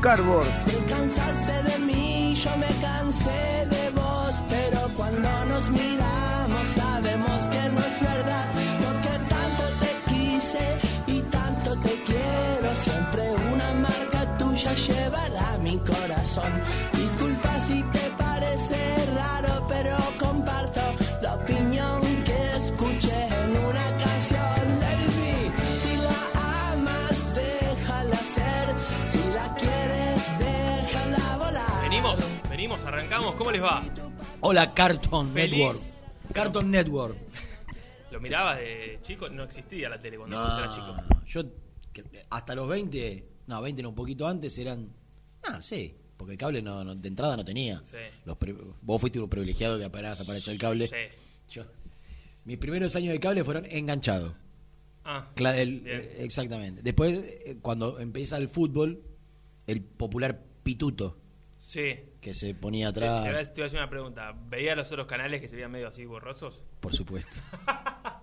Cardboard. ¿Cómo les va? Hola, Cartoon Feliz. Network. Cartoon Network. ¿Lo mirabas de chico? No existía la tele cuando No, era chico. yo hasta los 20, no, 20 no, un poquito antes eran. Ah, sí, porque el cable no, no- de entrada no tenía. Sí. Los pre- vos fuiste un privilegiado que apenas apareció el cable. Sí. Yo, mis primeros años de cable fueron enganchados. Ah, el- eh, exactamente. Después, eh, cuando empieza el fútbol, el popular pituto Sí. Que se ponía te atrás, te voy a hacer una pregunta. ¿Veía los otros canales que se veían medio así borrosos? por supuesto.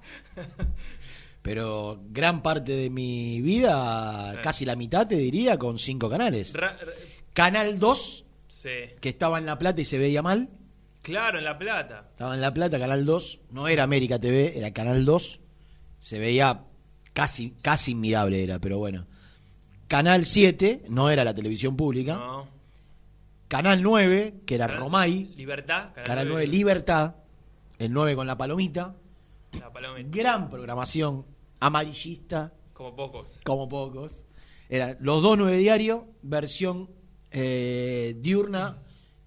Pero gran parte de mi vida, Sí. casi la mitad te diría, con cinco canales. Ra- Canal 2, sí. que estaba en La Plata y se veía mal. Claro, en La Plata. Estaba en La Plata, Canal 2. No era América TV, era Canal 2. Se veía casi, casi inmirable era, pero bueno. Canal 7, no era la televisión pública. No. Canal 9, que era Canal- Romay. Libertad. Canal 9, Libertad. El 9 con la palomita. La paloma. Gran programación amarillista, Como pocos. como pocos. Eran los dos nueve diarios, versión eh, diurna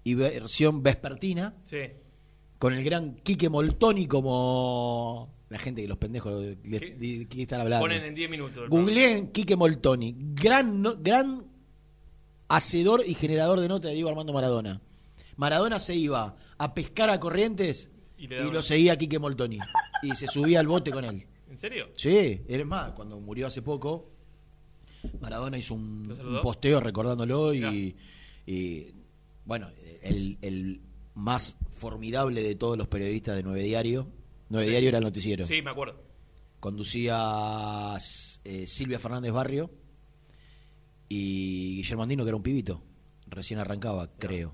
y versión vespertina, Sí. con el gran Quique Moltoni como la gente que los pendejos que están hablando. Ponen en 10 minutos. Googleen Quique Moltoni, gran, no- gran hacedor y generador de nota de Diego Armando Maradona. Maradona se iba a pescar a Corrientes Y lo seguía Quique Moltoni. Y se subía al bote con él. ¿En serio? Sí, eres más, cuando murió hace poco, Maradona hizo un, posteo recordándolo y, bueno, el, el más formidable de todos los periodistas de Nueve Diario. Nueve Diario era el noticiero. Sí, me acuerdo. Conducía eh, Silvia Fernández Barrio y Guillermo Andino, que era un pibito. Recién arrancaba, creo.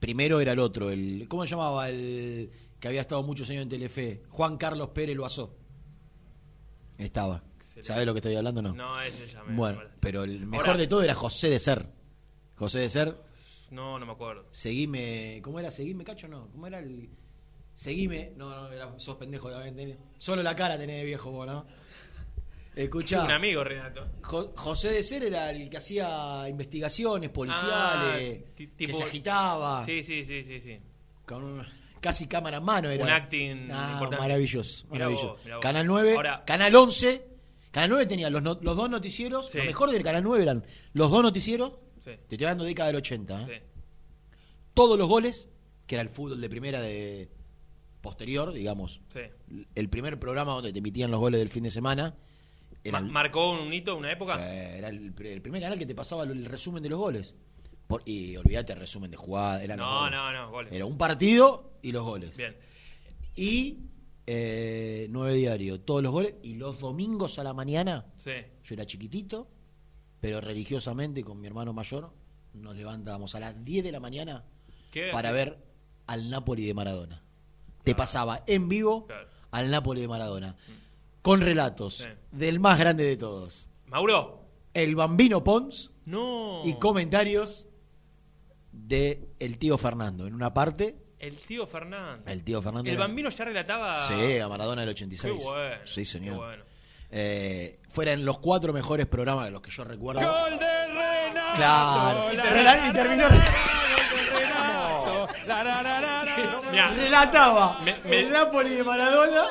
Primero era el otro, el ¿cómo se llamaba? El que había estado muchos años en Telefe. Juan Carlos Pérez Loazó. Estaba. Excelente. ¿Sabés lo que estoy hablando o no? No, ese ya me bueno, me pero el mejor Ahora- de todo era José de Ser. José de Ser, No, no me acuerdo. seguime. ¿Cómo era? ¿Seguime, cacho? No. ¿Cómo era el.? Seguime. No, no, era- sos pendejo. Solo la cara tenés de viejo vos, ¿no? Escuchá. Un amigo, Renato. Jo- José de Ser era el que hacía investigaciones policiales, Ah, que se agitaba, Sí, sí, sí, sí, sí. con casi cámara en mano. Era. Un acting Ah, importante. maravilloso, Mirá maravilloso. vos, mirá vos. Canal 9, Ahora- Canal 11. Canal 9 tenía los, no- los dos noticieros. Sí. Lo mejor del Canal 9 eran los dos noticieros. Sí. Te estoy hablando de década del 80. ¿eh? sí. Todos los goles, que era el fútbol de primera de posterior, digamos. sí. El primer programa donde te emitían los goles del fin de semana. Era Ma- el- ¿Marcó un hito, una época? Era el, pr- el primer canal que te pasaba el, resumen de los goles. Por- y olvídate el resumen de jugada. Era, No, no, no, goles. Era un partido y los goles. Bien. Y eh, nueve diario, todos los goles. Y los domingos a la mañana, Sí. yo era chiquitito, pero religiosamente con mi hermano mayor, nos levantábamos a las 10 de la mañana ¿Qué? para ver al Napoli de Maradona. Te pasaba en vivo Claro. al Napoli de Maradona. Con relatos Sí. del más grande de todos. Mauro. El Bambino Pons No. y comentarios de el tío Fernando. En una parte, El tío Fernando. el tío Fernando. El era- bambino ya relataba. Sí, a Maradona del 86. Qué bueno. Sí, señor. Qué bueno. Eh, fueran los cuatro mejores programas de los que yo recuerdo. Gol de Renato. Claro. La, Rela- la, y terminó- la, la, la, Renato. La, la, la, la, la. Mirá, Relataba Me- me- el Napoli de Maradona.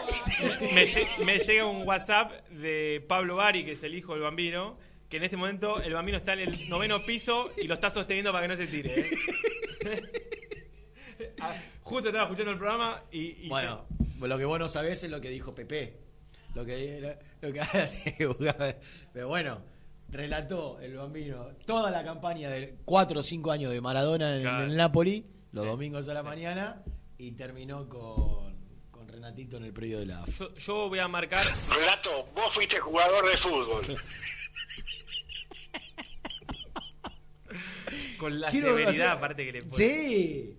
me, lle- me llega un WhatsApp de Pablo Bari, que es el hijo del bambino, que en este momento el bambino está en el noveno piso y lo está sosteniendo para que no se tire. ¿eh? Ah, Justo estaba escuchando el programa y. y Bueno, lo que vos no sabés es lo que dijo Pepe. Lo que, lo que Pero bueno, relató el bambino toda la campaña de cuatro o cinco años de Maradona en, Claro. el Napoli, los Sí. domingos a la mañana, y terminó con, con Renatito en el predio de la. Yo, yo voy a marcar. Relato, vos fuiste jugador de fútbol. Con la Quiero severidad, hacer- aparte que le pone. Sí.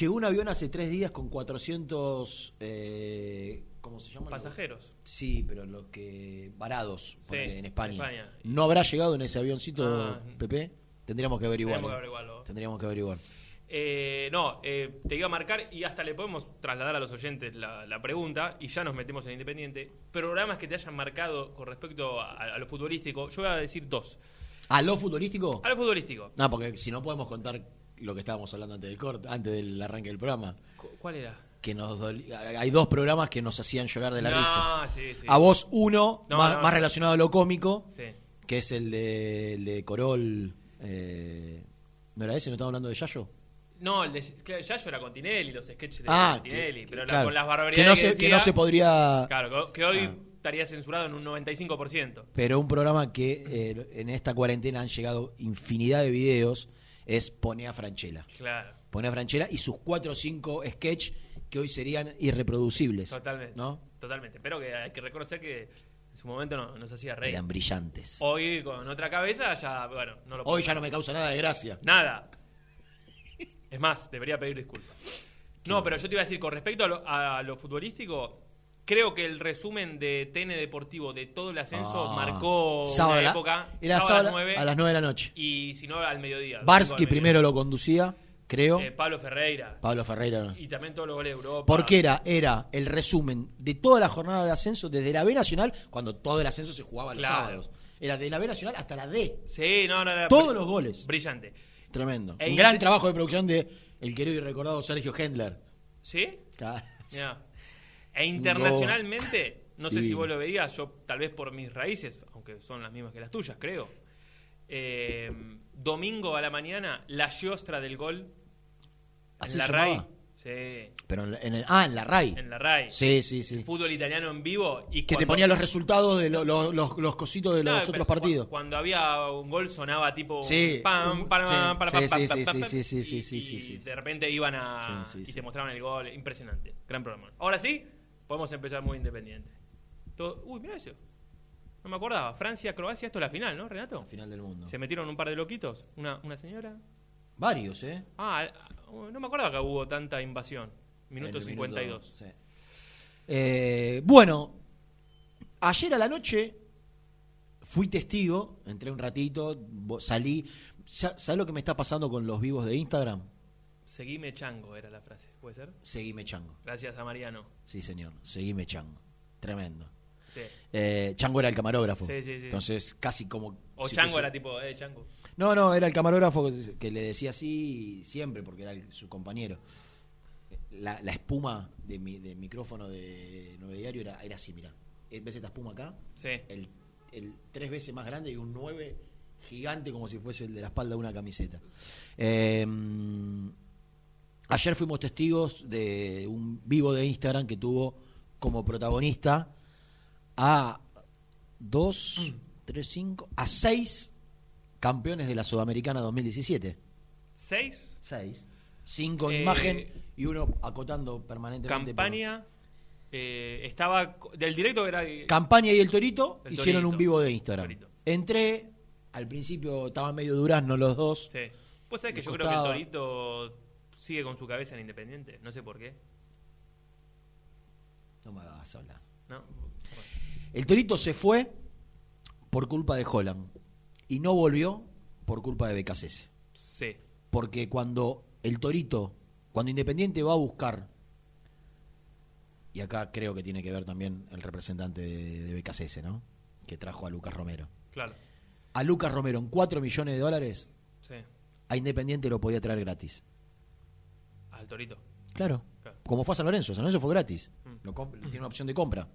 Llegó un avión hace tres días con 400. Eh, ¿Cómo se llama? Pasajeros. Sí, pero los que. varados ponele, en España. ¿No habrá llegado en ese avioncito, Ah. Pepe? Tendríamos que averiguar. Tenemos que averiguarlo. Tendríamos que averiguar. Eh, no, eh, te iba a marcar y hasta le podemos trasladar a los oyentes la, la pregunta y ya nos metemos en Independiente. Programas que te hayan marcado con respecto a, a lo futbolístico, yo voy a decir dos. ¿A lo futbolístico? A lo futbolístico, No, porque si no podemos contar lo que estábamos hablando antes del corte, antes del arranque del programa. cu- ¿cuál era? Que nos Hay dos programas que nos hacían llorar de la no, risa. sí, sí. A vos, uno, No, más, no, más no. relacionado a lo cómico. Sí. que es el de, el de Corol. eh, ¿No era ese? ¿No estamos hablando de Yayo? No, el de claro, Yayo era con Tinelli, los sketches de Ah, Tinelli, que- pero la- con las barbaridades que no, que se, decía, que no se podría. Claro, que, hoy Ah. estaría censurado en un 95%. Pero un programa que eh, en esta cuarentena han llegado infinidad de videos es Pone a Franchella. Claro, Pone a Franchella y sus cuatro o cinco sketch que hoy serían irreproducibles. totalmente. ¿No? Totalmente. Pero que hay que reconocer que en su momento no, nos hacía reír. Eran brillantes. Hoy con otra cabeza ya, bueno, no lo Hoy ya no me causa nada de gracia. Nada. Es más, debería pedir disculpas. No, pero yo te iba a decir, con respecto a lo, a lo futbolístico, creo que el resumen de TN Deportivo de todo el ascenso Ah. marcó Sábado a una la- época. Era sábado sábado a las 9 a las 9 de la noche. y si no al mediodía. Barsky domingo al primero lo conducía, creo. mediodía. Eh, Pablo Ferreira. Pablo Ferreira no. Y también todos los goles de Europa. Porque era, era el resumen de toda la jornada de ascenso desde la B Nacional, cuando todo el ascenso se jugaba los Claro. sábados. Era de la B Nacional hasta la D. Sí, no, no, no. Todos los goles. Brillante. Tremendo. E Un gran trabajo de producción de el querido y recordado Sergio Hendler. ¿Sí? Claro. E internacionalmente, no sé si vos lo veías, yo tal vez por mis raíces, aunque son las mismas que las tuyas, creo. Eh, domingo a la mañana, la giostra del gol ¿Así en la RAI. llamaba? Sí, Pero en, la- en el, ah, en la RAI. en la RAI. Sí, sí, sí. Fútbol italiano en vivo. Y Que te cuando- ponía los resultados de lo- lo- los, los cositos de los No, otros pero partidos. cu- Cuando había un gol sonaba tipo Sí, pam, un- pam, sí, pam, pam, sí, pam, sí, pam, sí, pam, sí, pam, sí, sí, sí, y- sí, sí, y sí. de repente iban a Sí, sí, y sí. te mostraban el gol, impresionante, gran programa. Ahora sí, podemos empezar muy independiente. Todo- uy, mira eso. No me acordaba. Francia-Croacia, esto es la final, ¿no, Renato? Final del mundo. Se metieron un par de loquitos. Una, una señora. Varios, ¿eh? Ah, ah, no me acordaba que hubo tanta invasión. Minuto El 52. sí. Eh, bueno, ayer a la noche fui testigo, entré un ratito, salí. Sa- ¿Sabes lo que me está pasando con los vivos de Instagram? Seguime chango era la frase, ¿puede ser? Seguime chango. Gracias a Mariano. Sí, señor. Seguime chango. Tremendo. Sí. Eh, chango era el camarógrafo. Sí, sí, sí. Entonces, casi como. O si chango fuese- era tipo, eh, chango. No, no, era el camarógrafo que- le decía así siempre, porque era el- su compañero. La, la espuma de mi, del micrófono de Nueve Diario era, era así, mirá. ¿Ves esta espuma acá? Sí. El, el tres veces más grande y un 9 gigante como si fuese el de la espalda de una camiseta. Eh, ayer fuimos testigos de un vivo de Instagram que tuvo como protagonista a dos, tres, cinco, a seis campeones de la Sudamericana 2017. ¿Seis? Seis. Cinco en Eh, imagen y uno acotando permanentemente. Campaña. eh, estaba. Del directo era. Campaña y el Torito El hicieron Torito. un vivo de Instagram. Torito. Entré, al principio estaban medio duraznos los dos. Sí. Vos sabés que yo creo que el. Torito sigue con su cabeza en Independiente. No sé por qué. No me hagas hablar. ¿no? El Torito se fue por culpa de Holland y no volvió por culpa de Becasese. Sí. Porque cuando el Torito, cuando Independiente va a buscar, y acá creo que tiene que ver también el representante de, de Becasese, ¿no? Que trajo a Lucas Romero. Claro. A Lucas Romero en 4 millones de dólares, Sí. a Independiente lo podía traer gratis. Al Torito. Claro. Claro. Como fue a San Lorenzo. San Lorenzo fue gratis. Mm. Lo tiene una opción de compra.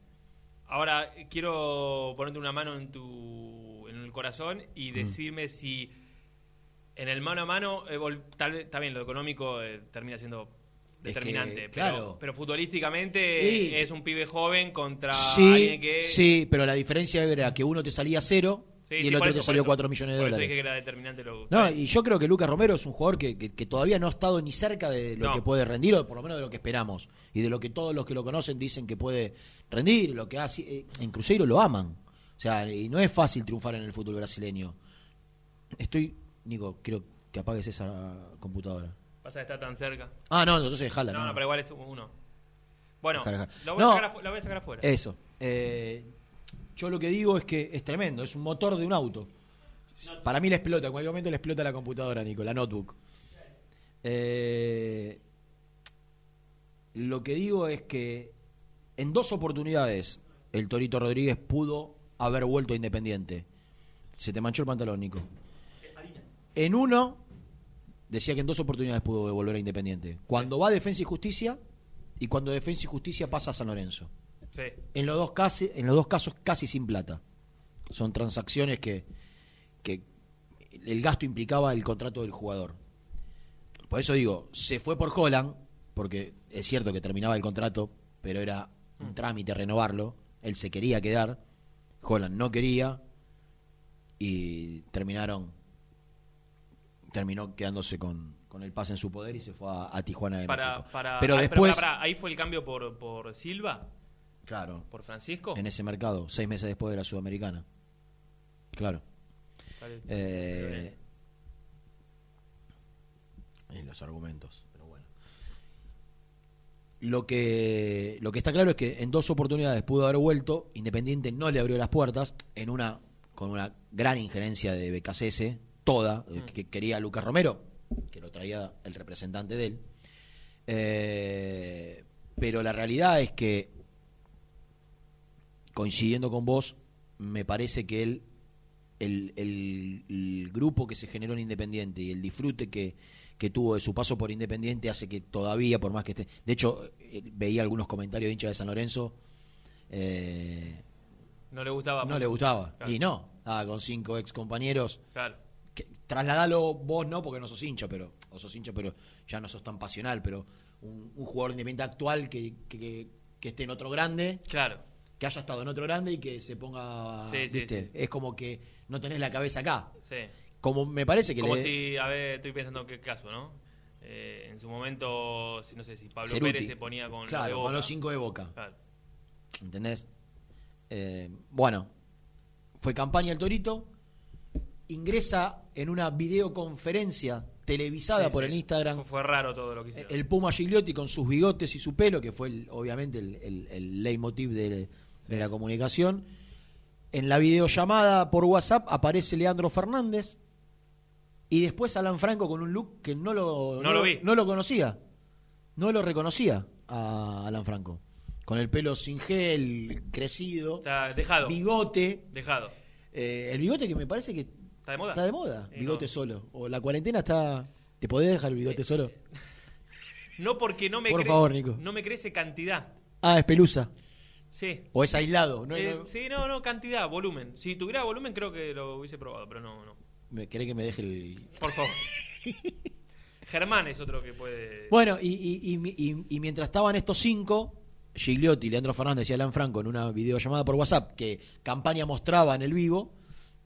Ahora, quiero ponerte una mano en tu corazón y Mm. decirme si en el mano a mano, eh, tal vez, está bien, lo económico eh, termina siendo determinante, pero, claro. pero futbolísticamente Y- es un pibe joven contra Sí, alguien que... sí, pero la diferencia era que uno te salía cero Sí, y sí, el otro eso, te salió eso. 4 millones de Por eso dólares. dije que era determinante lo No, y yo creo que Lucas Romero es un jugador que, que- que todavía no ha estado ni cerca de lo No. que puede rendir, o por lo menos de lo que esperamos, y de lo que todos los que lo conocen dicen que puede rendir, lo que hace, eh, en Cruzeiro lo aman. O sea, y no es fácil triunfar en el fútbol brasileño. Estoy, Nico, quiero que apagues esa computadora. Pasa que está tan cerca. Ah, no, entonces dejala. No, no. no, pero igual es uno. Bueno, Dejala, dejala. lo voy, No. a voy a sacar afuera. Eso. Eh, yo lo que digo es que es tremendo, es un motor de un auto. Para mí le explota, en cualquier momento le explota la computadora, Nico, la notebook. Eh, lo que digo es que en dos oportunidades el Torito Rodríguez pudo haber vuelto a Independiente. Se te manchó el pantalón, Nico. En uno, decía que en dos oportunidades pudo volver a Independiente. Cuando va a Defensa y Justicia y cuando Defensa y Justicia pasa a San Lorenzo. Sí. En los dos, casi, en los dos casos casi sin plata. Son transacciones que, que el gasto implicaba el contrato del jugador. Por eso digo, se fue por Holland, porque es cierto que terminaba el contrato, pero era un trámite renovarlo. Él se quería quedar, Holland no quería, y terminaron terminó quedándose con, con el pase en su poder y se fue a, a Tijuana de Para, México. para, pero ah, después, ahí fue el cambio por, por Silva, claro, por Francisco. en ese mercado, seis meses después de la Sudamericana. Claro. Vale. Eh, en los argumentos. Lo que, lo que está claro es que en dos oportunidades pudo haber vuelto, Independiente no le abrió las puertas, en una con una gran injerencia de BKCS, toda, eh, que quería a Lucas Romero, que lo traía el representante de él. Eh, pero la realidad es que, coincidiendo con vos, me parece que él el, el- el grupo que se generó en Independiente y el disfrute que, que tuvo de su paso por Independiente hace que todavía, por más que esté... De hecho, eh, veía algunos comentarios de hinchas de San Lorenzo, eh, No le gustaba. no le gustaba. Claro. Y no, estaba con cinco ex compañeros. Claro. Que, trasladalo vos no, porque no sos hincha, pero o sos hincha, pero ya no sos tan pasional, pero un, un jugador independiente actual que, que, que- que esté en otro grande, Claro. que haya estado en otro grande y que se ponga, Sí, sí. Es como que no tenés la cabeza acá. Sí. Como me parece que Como le- si, a ver, estoy pensando qué caso, ¿no? Eh, en su momento, no sé si Pablo Ceruti. Pérez se ponía con, los de claro, Boca. con los cinco de boca, Claro. ¿entendés? Eh, bueno, fue campaña el Torito, ingresa en una videoconferencia televisada Sí, por sí. el Instagram Fue, fue raro todo lo que hicieron. el Puma Gigliotti con sus bigotes y su pelo, que fue el- obviamente el, el, el leitmotiv de, de la comunicación. En la videollamada por WhatsApp aparece Leandro Fernández y después Alan Franco con un look que no lo, No lo vi. no lo conocía. No lo reconocía a Alan Franco. Con el pelo sin gel, crecido, Está dejado. bigote. Dejado. Eh, el bigote que me parece que ¿Está de moda? está de moda, Y bigote no. solo. O la cuarentena está... ¿Te podés dejar el bigote solo? No porque no me Por favor, Nico. No me crece cantidad. Ah, es pelusa. Sí. O es aislado. No, Eh, no- Sí, no, no, cantidad, volumen. Si tuviera volumen creo que lo hubiese probado, pero no, no. ¿Me ¿Querés que me deje el...? Por favor. Germán es otro que puede... Bueno, y, y- y- y- y mientras estaban estos cinco, Gigliotti, Leandro Fernández y Alan Franco en una videollamada por WhatsApp que Campaña mostraba en el vivo,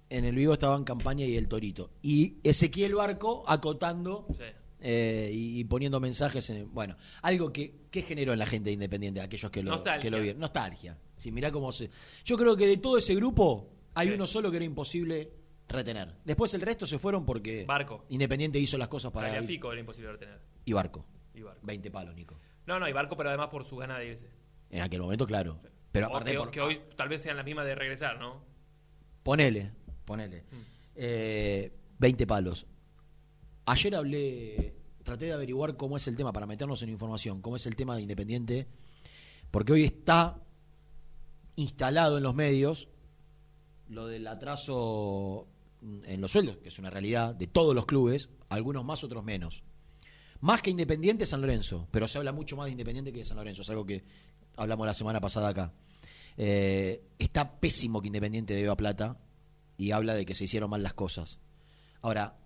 en el vivo estaban Campaña y el Torito. Y Ezequiel Barco acotando Sí. eh, y, y poniendo mensajes. En, bueno, algo que, que generó en la gente de Independiente, aquellos que lo, Nostalgia. que lo vieron. Nostalgia. Sí, mirá cómo se... Yo creo que de todo ese grupo hay Sí. uno solo que era imposible retener. Después el resto se fueron porque Barco. Independiente hizo las cosas para... Tagliafico era imposible retener. Y Barco. Y Barco. 20 palos, Nico. No, no, y Barco, pero además por su gana de irse. En aquel momento, claro. Pero O aparte, que, por- que hoy tal vez sean las mismas de regresar, ¿no? ponele, ponele. Mm. Eh, 20 palos. Ayer hablé, traté de averiguar cómo es el tema, para meternos en información, cómo es el tema de Independiente, porque hoy está instalado en los medios lo del atraso en los sueldos, que es una realidad de todos los clubes, algunos más, otros menos. Más que Independiente, San Lorenzo, pero se habla mucho más de Independiente que de San Lorenzo, es algo que hablamos la semana pasada acá. Eh, está pésimo que Independiente deba plata y habla de que se hicieron mal las cosas. Ahora,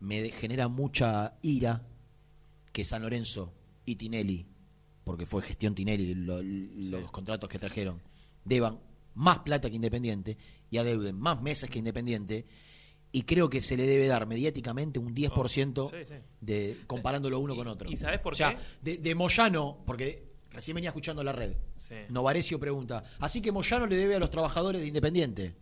me genera mucha ira que San Lorenzo y Tinelli, porque fue gestión Tinelli lo- los contratos que trajeron, deban más plata que Independiente y adeuden más meses que Independiente. Y creo que se le debe dar mediáticamente un 10% Oh, sí, sí. de comparándolo uno Y- con otro. ¿y sabés por o sea, qué? De, de Moyano, porque recién venía escuchando la red. Sí. Novarecio pregunta, así que Moyano le debe a los trabajadores de Independiente.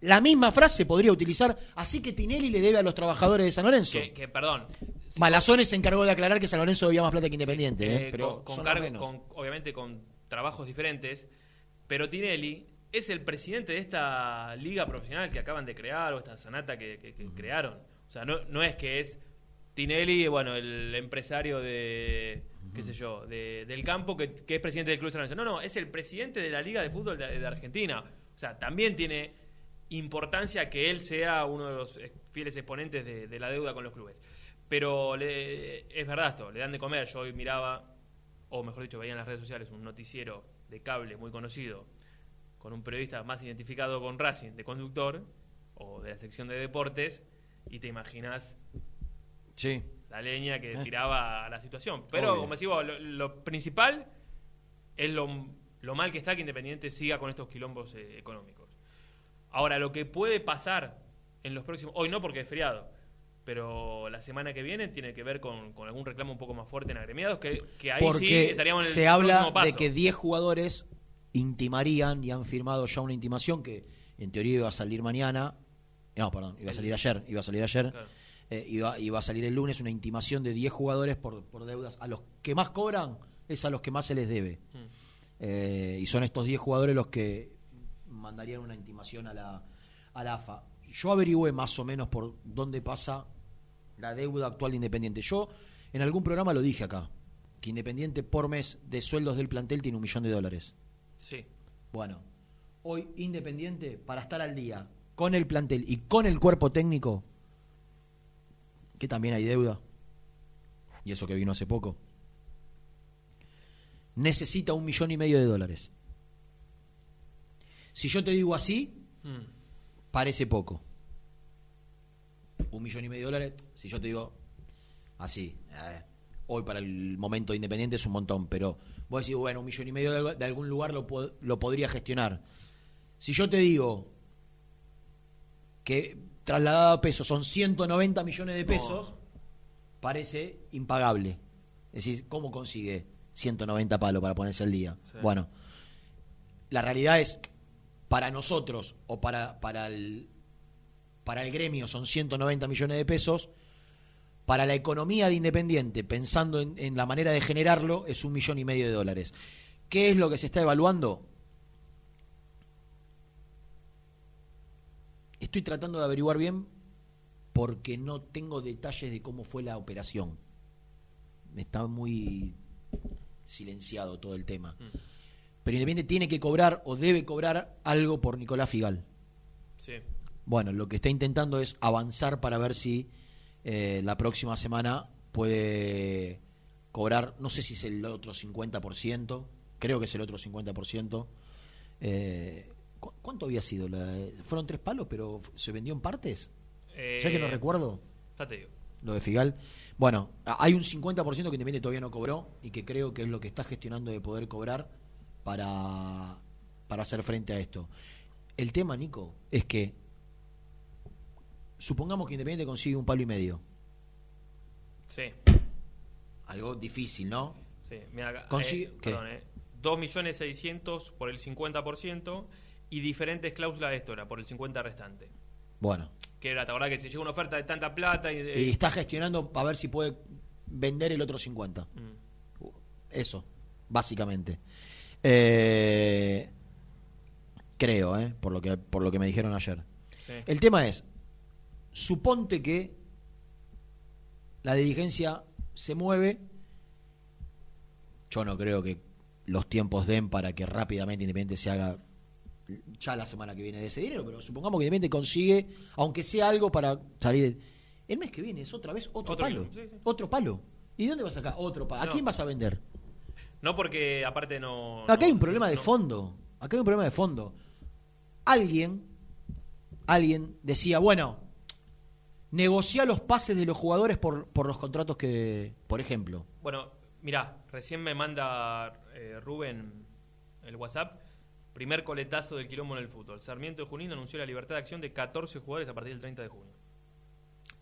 La misma frase podría utilizar, así que Tinelli le debe a los trabajadores de San Lorenzo. Que, que, perdón. si- Malazones se encargó de aclarar que San Lorenzo debía más plata que Independiente, eh, ¿eh? pero con, con cargo- con- obviamente con trabajos diferentes, pero Tinelli es el presidente de esta liga profesional que acaban de crear o esta sanata que, que- que crearon. O sea, no, no es que es Tinelli, bueno, el empresario de, qué sé yo, de- del campo que, que es presidente del Club de San Lorenzo. No, no, es el presidente de la Liga de Fútbol de, de Argentina. O sea, también tiene importancia que él sea uno de los fieles exponentes de, de la deuda con los clubes. Pero le- es verdad esto, le dan de comer. Yo hoy miraba, o mejor dicho, veía en las redes sociales un noticiero de cable muy conocido, con un periodista más identificado con Racing, de conductor, o de la sección de deportes, y te imaginas Sí. la leña que Eh. tiraba a la situación. Pero, Obvio. como decís vos, lo, lo principal es lo, lo mal que está que Independiente siga con estos quilombos eh, económicos. Ahora, lo que puede pasar en los próximos... Hoy no porque es feriado, pero la semana que viene tiene que ver con, con algún reclamo un poco más fuerte en agremiados, que, que ahí sí estaríamos en el se habla paso. de que 10 jugadores intimarían y han firmado ya una intimación que en teoría iba a salir mañana. No, perdón, iba a salir ayer. Iba a salir ayer. Claro. Eh, iba, iba a salir el lunes una intimación de 10 jugadores por, por deudas. A los que más cobran es a los que más se les debe. Mm. Eh, y son estos 10 jugadores los que mandarían una intimación a la, a la AFA. Yo averigüé más o menos por dónde pasa la deuda actual de Independiente. Yo en algún programa lo dije acá, que Independiente por mes de sueldos del plantel tiene un millón de dólares. Sí. Bueno, hoy Independiente, para estar al día con el plantel y con el cuerpo técnico, que también hay deuda, y eso que vino hace poco, necesita un millón y medio de dólares. Si yo te digo así, Mm. parece poco. Un millón y medio de dólares, si yo te digo así, eh, hoy para el momento de Independiente es un montón, pero vos decís, bueno, un millón y medio de, de algún lugar lo, lo podría gestionar. Si yo te digo que trasladado a pesos son 190 millones de pesos, parece impagable. Es decir, ¿cómo consigue 190 palos para ponerse al día? Sí. Bueno, la realidad es para nosotros o para, para, el, para el gremio son 190 millones de pesos, para la economía de Independiente, pensando en, en la manera de generarlo, es un millón y medio de dólares. ¿Qué es lo que se está evaluando? Estoy tratando de averiguar bien porque no tengo detalles de cómo fue la operación. Está muy silenciado todo el tema. Pero Independiente tiene que cobrar o debe cobrar algo por Nicolás Figal. Sí. Bueno, lo que está intentando es avanzar para ver si eh, la próxima semana puede cobrar, no sé si es el otro 50%, creo que es el otro 50%. Eh, ¿cu- ¿Cuánto había sido? La, fueron tres palos, pero se vendió en partes. Eh, ¿Sabes que no recuerdo? Ya te digo. Lo de Figal. Bueno, hay un 50% que Independiente todavía no cobró y que creo que es lo que está gestionando de poder cobrar para, para hacer frente a esto. El tema, Nico, es que supongamos que Independiente consigue un palo y medio. Sí. Algo difícil, ¿no? Sí, mira eh, perdón, eh, 2.600.000 por el 50% y diferentes cláusulas de esto era por el 50% restante. Bueno, Que era, ¿te acordás que se llega una oferta de tanta plata y... eh, y está gestionando para ver si puede vender el otro 50. mm, Eso, básicamente. Eh, creo, ¿eh? Por lo que, por lo que me dijeron ayer. sí. El tema es, suponte que la dirigencia se mueve, yo no creo que los tiempos den para que rápidamente Independiente se haga ya la semana que viene de ese dinero, pero supongamos que Independiente consigue, aunque sea algo para salir. El mes que viene es otra vez otro, Otro palo. kilo, sí, sí. Otro palo. ¿Y dónde vas a sacar? Otro palo. ¿A No. quién vas a vender? No porque aparte no... Acá hay un problema de fondo. Acá hay un problema de fondo. Alguien, alguien decía, bueno, negocia los pases de los jugadores por, por los contratos que, por ejemplo. Bueno, mirá, recién me manda eh, Rubén el WhatsApp. Primer coletazo del quilombo en el fútbol. Sarmiento de Junín anunció la libertad de acción de 14 jugadores a partir del 30 de junio.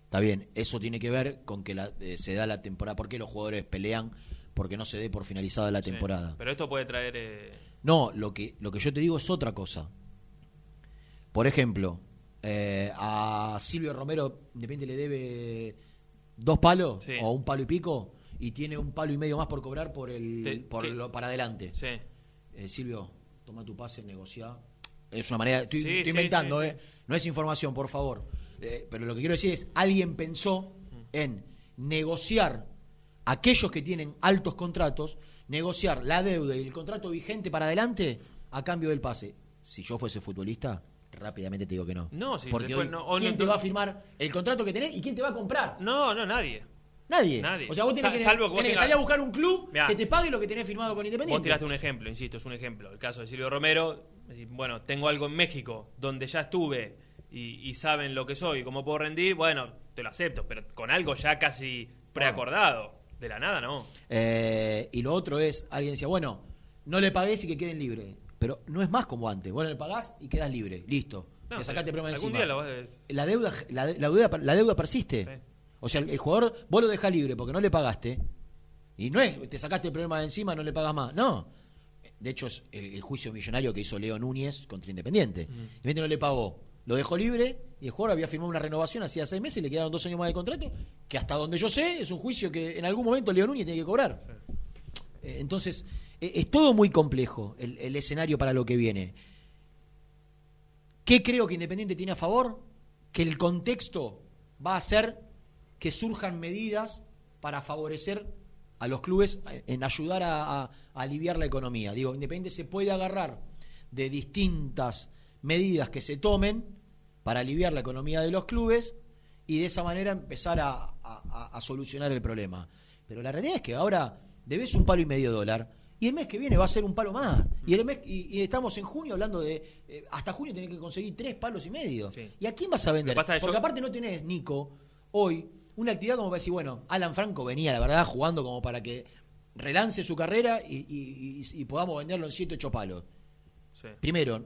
Está bien, eso tiene que ver con que la- eh, se da la temporada. ¿Por qué los jugadores pelean? Porque no se dé por finalizada la Sí. temporada. Pero esto puede traer... eh, No, lo que, lo que yo te digo es otra cosa. Por ejemplo, eh, a Silvio Romero, Independiente le debe dos palos Sí. o un palo y pico y tiene un palo y medio más por cobrar por el Te- por que- lo, para adelante. sí. Eh, Silvio, toma tu pase, negocia. Es una manera, estoy, Sí, estoy inventando, eh. no es información, por favor. Eh, pero lo que quiero decir es, alguien pensó en negociar aquellos que tienen altos contratos, negociar la deuda y el contrato vigente para adelante a cambio del pase. Si yo fuese futbolista, rápidamente te digo que no. No, si Porque hoy, no- ¿quién no- te va a firmar el contrato que tenés y quién te va a comprar? No, no, nadie. Nadie. Nadie. O sea, vos tenés, Sa- que, salvo que vos tenés que tengas- salir a buscar un club Mirá. que te pague lo que tenés firmado con Independiente. Vos tiraste un ejemplo, insisto, es un ejemplo. El caso de Silvio Romero, decís, bueno, tengo algo en México donde ya estuve y, y saben lo que soy, cómo puedo rendir, bueno, te lo acepto, pero con algo ya casi preacordado. De la nada, no. Eh, y lo otro es, alguien decía, bueno, no le pagués y que queden libres. Pero no es más como antes. Vos le pagás y quedás libre. Listo. No, te sacaste problema encima. día lo vas a- La deuda, la, la deuda, la deuda persiste. Sí. O sea, el, el jugador, vos lo dejás libre porque no le pagaste. Y no es, te sacaste el problema de encima, no le pagas más. No. De hecho, es el, el juicio millonario que hizo Leo Núñez contra Independiente. Independiente no le pagó. Lo dejó libre y el jugador había firmado una renovación hacía seis meses y le quedaron dos años más de contrato. Que hasta donde yo sé, es un juicio que en algún momento Leo Núñez tiene que cobrar. Eh, Entonces, es todo muy complejo el, escenario para lo que viene. ¿Qué creo que Independiente tiene a favor? Que el contexto va a hacer que surjan medidas para favorecer a los clubes eh, en ayudar a, aliviar la economía. Digo, Independiente se puede agarrar de distintas medidas que se tomen para aliviar la economía de los clubes y de esa manera empezar a solucionar el problema. Pero la realidad es que ahora debes un palo y medio dólar y el mes que viene va a ser un palo más. Y, el mes, y, y estamos en junio hablando de eh, hasta junio tenés que conseguir tres palos y medio. Sí. ¿Y a quién vas a vender? Porque yo- aparte no tenés, Nico, hoy una actividad como para decir, bueno, Alan Franco venía, la verdad, jugando como para que relance su carrera y, y- y- y podamos venderlo en 7, 8 palos. Sí. Primero,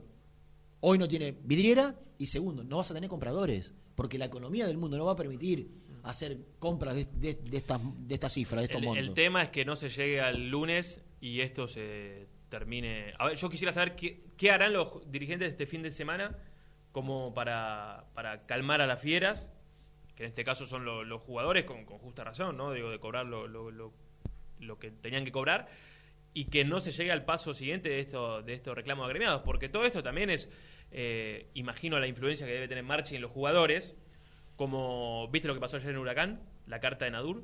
hoy no tiene vidriera y segundo, no vas a tener compradores porque la economía del mundo no va a permitir hacer compras de, de, de estas de estas cifras, de estos El, montos. el tema es que no se llegue al lunes y esto se termine. A ver, yo quisiera saber qué, qué harán los dirigentes este fin de semana como para, para calmar a las fieras, que en este caso son lo- los jugadores, con, justa razón, ¿no? Digo, de cobrar lo, lo- lo- lo que tenían que cobrar y que no se llegue al paso siguiente de, esto, de estos reclamos agremiados, porque todo esto también es, eh, imagino la influencia que debe tener Marchi en los jugadores, como, ¿viste lo que pasó ayer en Huracán? La carta de Nadur.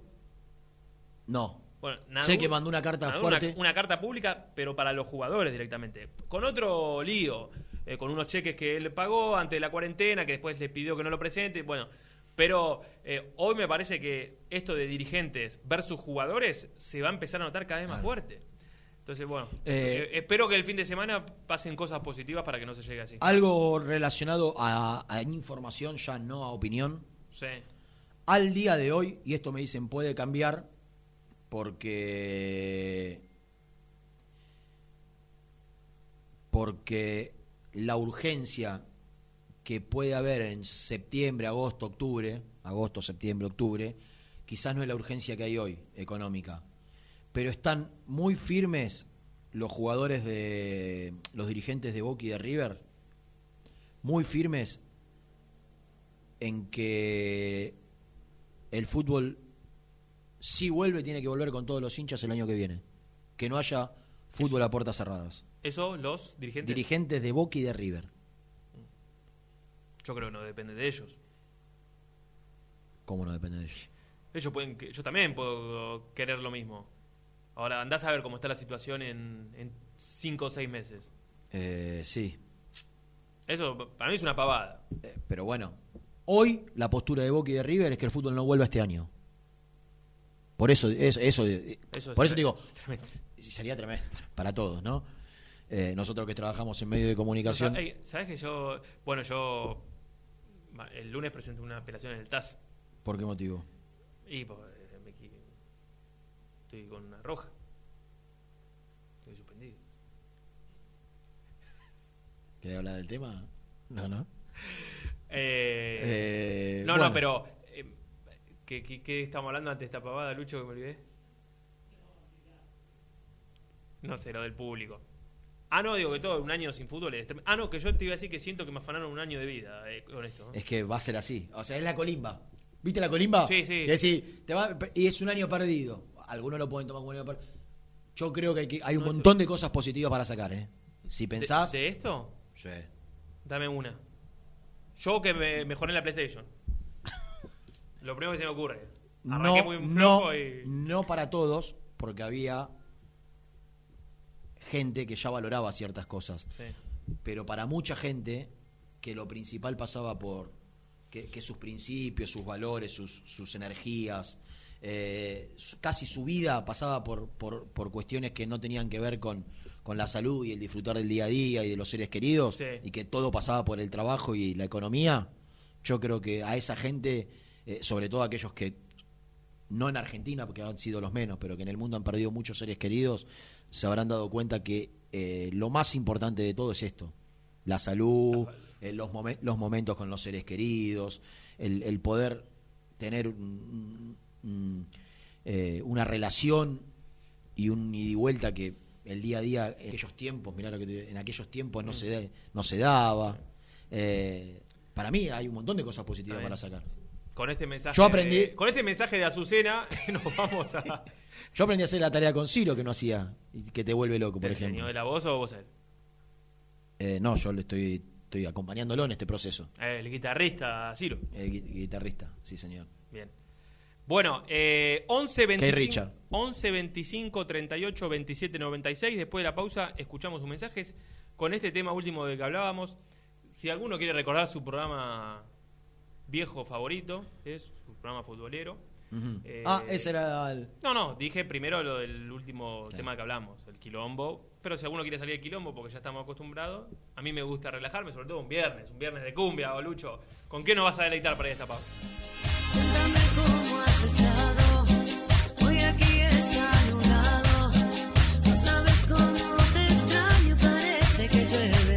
No. Bueno, Nadur- Sé que mandó una carta Nadur, fuerte. Una, una carta pública, pero para los jugadores directamente. Con otro lío, eh, con unos cheques que él pagó antes de la cuarentena, que después le pidió que no lo presente. Bueno, pero eh, hoy me parece que esto de dirigentes versus jugadores se va a empezar a notar cada vez más Claro. fuerte. Entonces, bueno, Eh, eh, espero que el fin de semana pasen cosas positivas para que no se llegue así. Algo relacionado a, a información, ya no a opinión. Sí. Al día de hoy, y esto me dicen puede cambiar, porque. Porque la urgencia que puede haber en septiembre, agosto, octubre, agosto, septiembre, octubre, quizás no es la urgencia que hay hoy económica, pero están muy firmes los jugadores de los dirigentes de Boca y de River, muy firmes en que el fútbol si vuelve tiene que volver con todos los hinchas el año que viene, que no haya fútbol a puertas cerradas. Eso los dirigentes, Dirigentes de Boca y de River. yo creo que no depende de ellos. ¿Cómo no depende de ellos? Ellos pueden, yo también puedo querer lo mismo. Ahora, andás a ver cómo está la situación en, en cinco o seis meses. Eh, sí, Eso para mí es una pavada. Eh, pero bueno, hoy la postura de Boca y de River es que el fútbol no vuelva este año. Por eso, eso, eso, eh, Eso es por eso digo, tremendo. sería tremendo para todos, ¿no? Eh, nosotros que trabajamos en medio de comunicación, O sea, ey, ¿Sabes que yo, bueno, yo el lunes presenté una apelación en el TAS ¿por qué motivo? y pues, eh, estoy con una roja. Estoy suspendido. ¿Querés hablar del tema? No, no. Eh, Eh, no, bueno. no, pero eh, ¿qué, qué, qué estamos hablando antes de esta pavada, Lucho, que me olvidé? No sé, lo del público. Ah, no, digo que todo un año sin fútbol es Ah, no, que yo te iba a decir que siento que me afanaron un año de vida eh, con esto. ¿no? Es que va a ser así. O sea, es la colimba. ¿Viste la colimba? Sí, sí. Y, te va- y es un año perdido. Algunos lo pueden tomar como un año perdido. Yo creo que hay, que- hay un No, montón de cosas positivas para sacar, ¿eh? Si ¿De- pensás... ¿De, esto? Sí. Dame una. Yo que me mejoré la PlayStation. Lo primero que se me ocurre. Arranqué No, muy no, flojo y. no para todos, porque había gente que ya valoraba ciertas cosas. Sí. Pero para mucha gente, que lo principal pasaba por que, que sus principios, sus valores, sus, sus energías, eh, casi su vida pasaba por, por, por cuestiones que no tenían que ver con, con la salud y el disfrutar del día a día y de los seres queridos, Sí. y que todo pasaba por el trabajo y la economía. Yo creo que a esa gente, eh, sobre todo aquellos que no en Argentina, porque han sido los menos, pero que en el mundo han perdido muchos seres queridos, se habrán dado cuenta que eh, lo más importante de todo es esto, la salud, eh, los, momen- los momentos con los seres queridos, el, el poder tener un- un- eh, una relación y un ida y vuelta que el día a día en aquellos tiempos, mirá lo que te- en aquellos tiempos no se, da- no se daba. Eh, para mí hay un montón de cosas positivas para sacar. Con este mensaje. Yo aprendí- de- con este mensaje de Azucena, nos vamos a. Yo aprendí a hacer la tarea con Ciro que no hacía y que te vuelve loco, por ¿Te ejemplo. de la voz o vos él? Eh, no, yo le estoy, estoy acompañándolo en este proceso. Eh, El guitarrista Ciro. El gui- guitarrista, sí, señor. Bien. Bueno, eh, 11 25, Richard. 11 25 38 27 96. Después de la pausa, escuchamos sus mensajes con este tema último del que hablábamos. Si alguno quiere recordar su programa viejo favorito, es su programa futbolero. Eh, ah, ese era el... No, no, dije primero lo del último Claro. tema que hablamos, el quilombo. Pero si alguno quiere salir del quilombo, porque ya estamos acostumbrados, a mí me gusta relajarme, sobre todo un viernes, un viernes de cumbia, bolucho. ¿Con qué nos vas a deleitar para ir a esta pausa? Cuéntame cómo has estado. Hoy aquí está nublado. No sabes cómo te extraño. Parece que llueve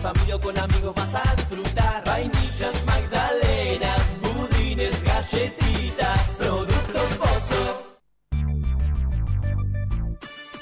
familia con amigos vas a disfrutar.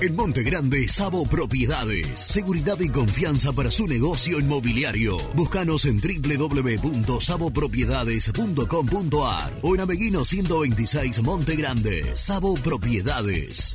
En Monte Grande, Sabo Propiedades. Seguridad y confianza para su negocio inmobiliario. Búscanos en www.sabopropiedades.com.ar o en Ameguino 126 Monte Grande. Sabo Propiedades.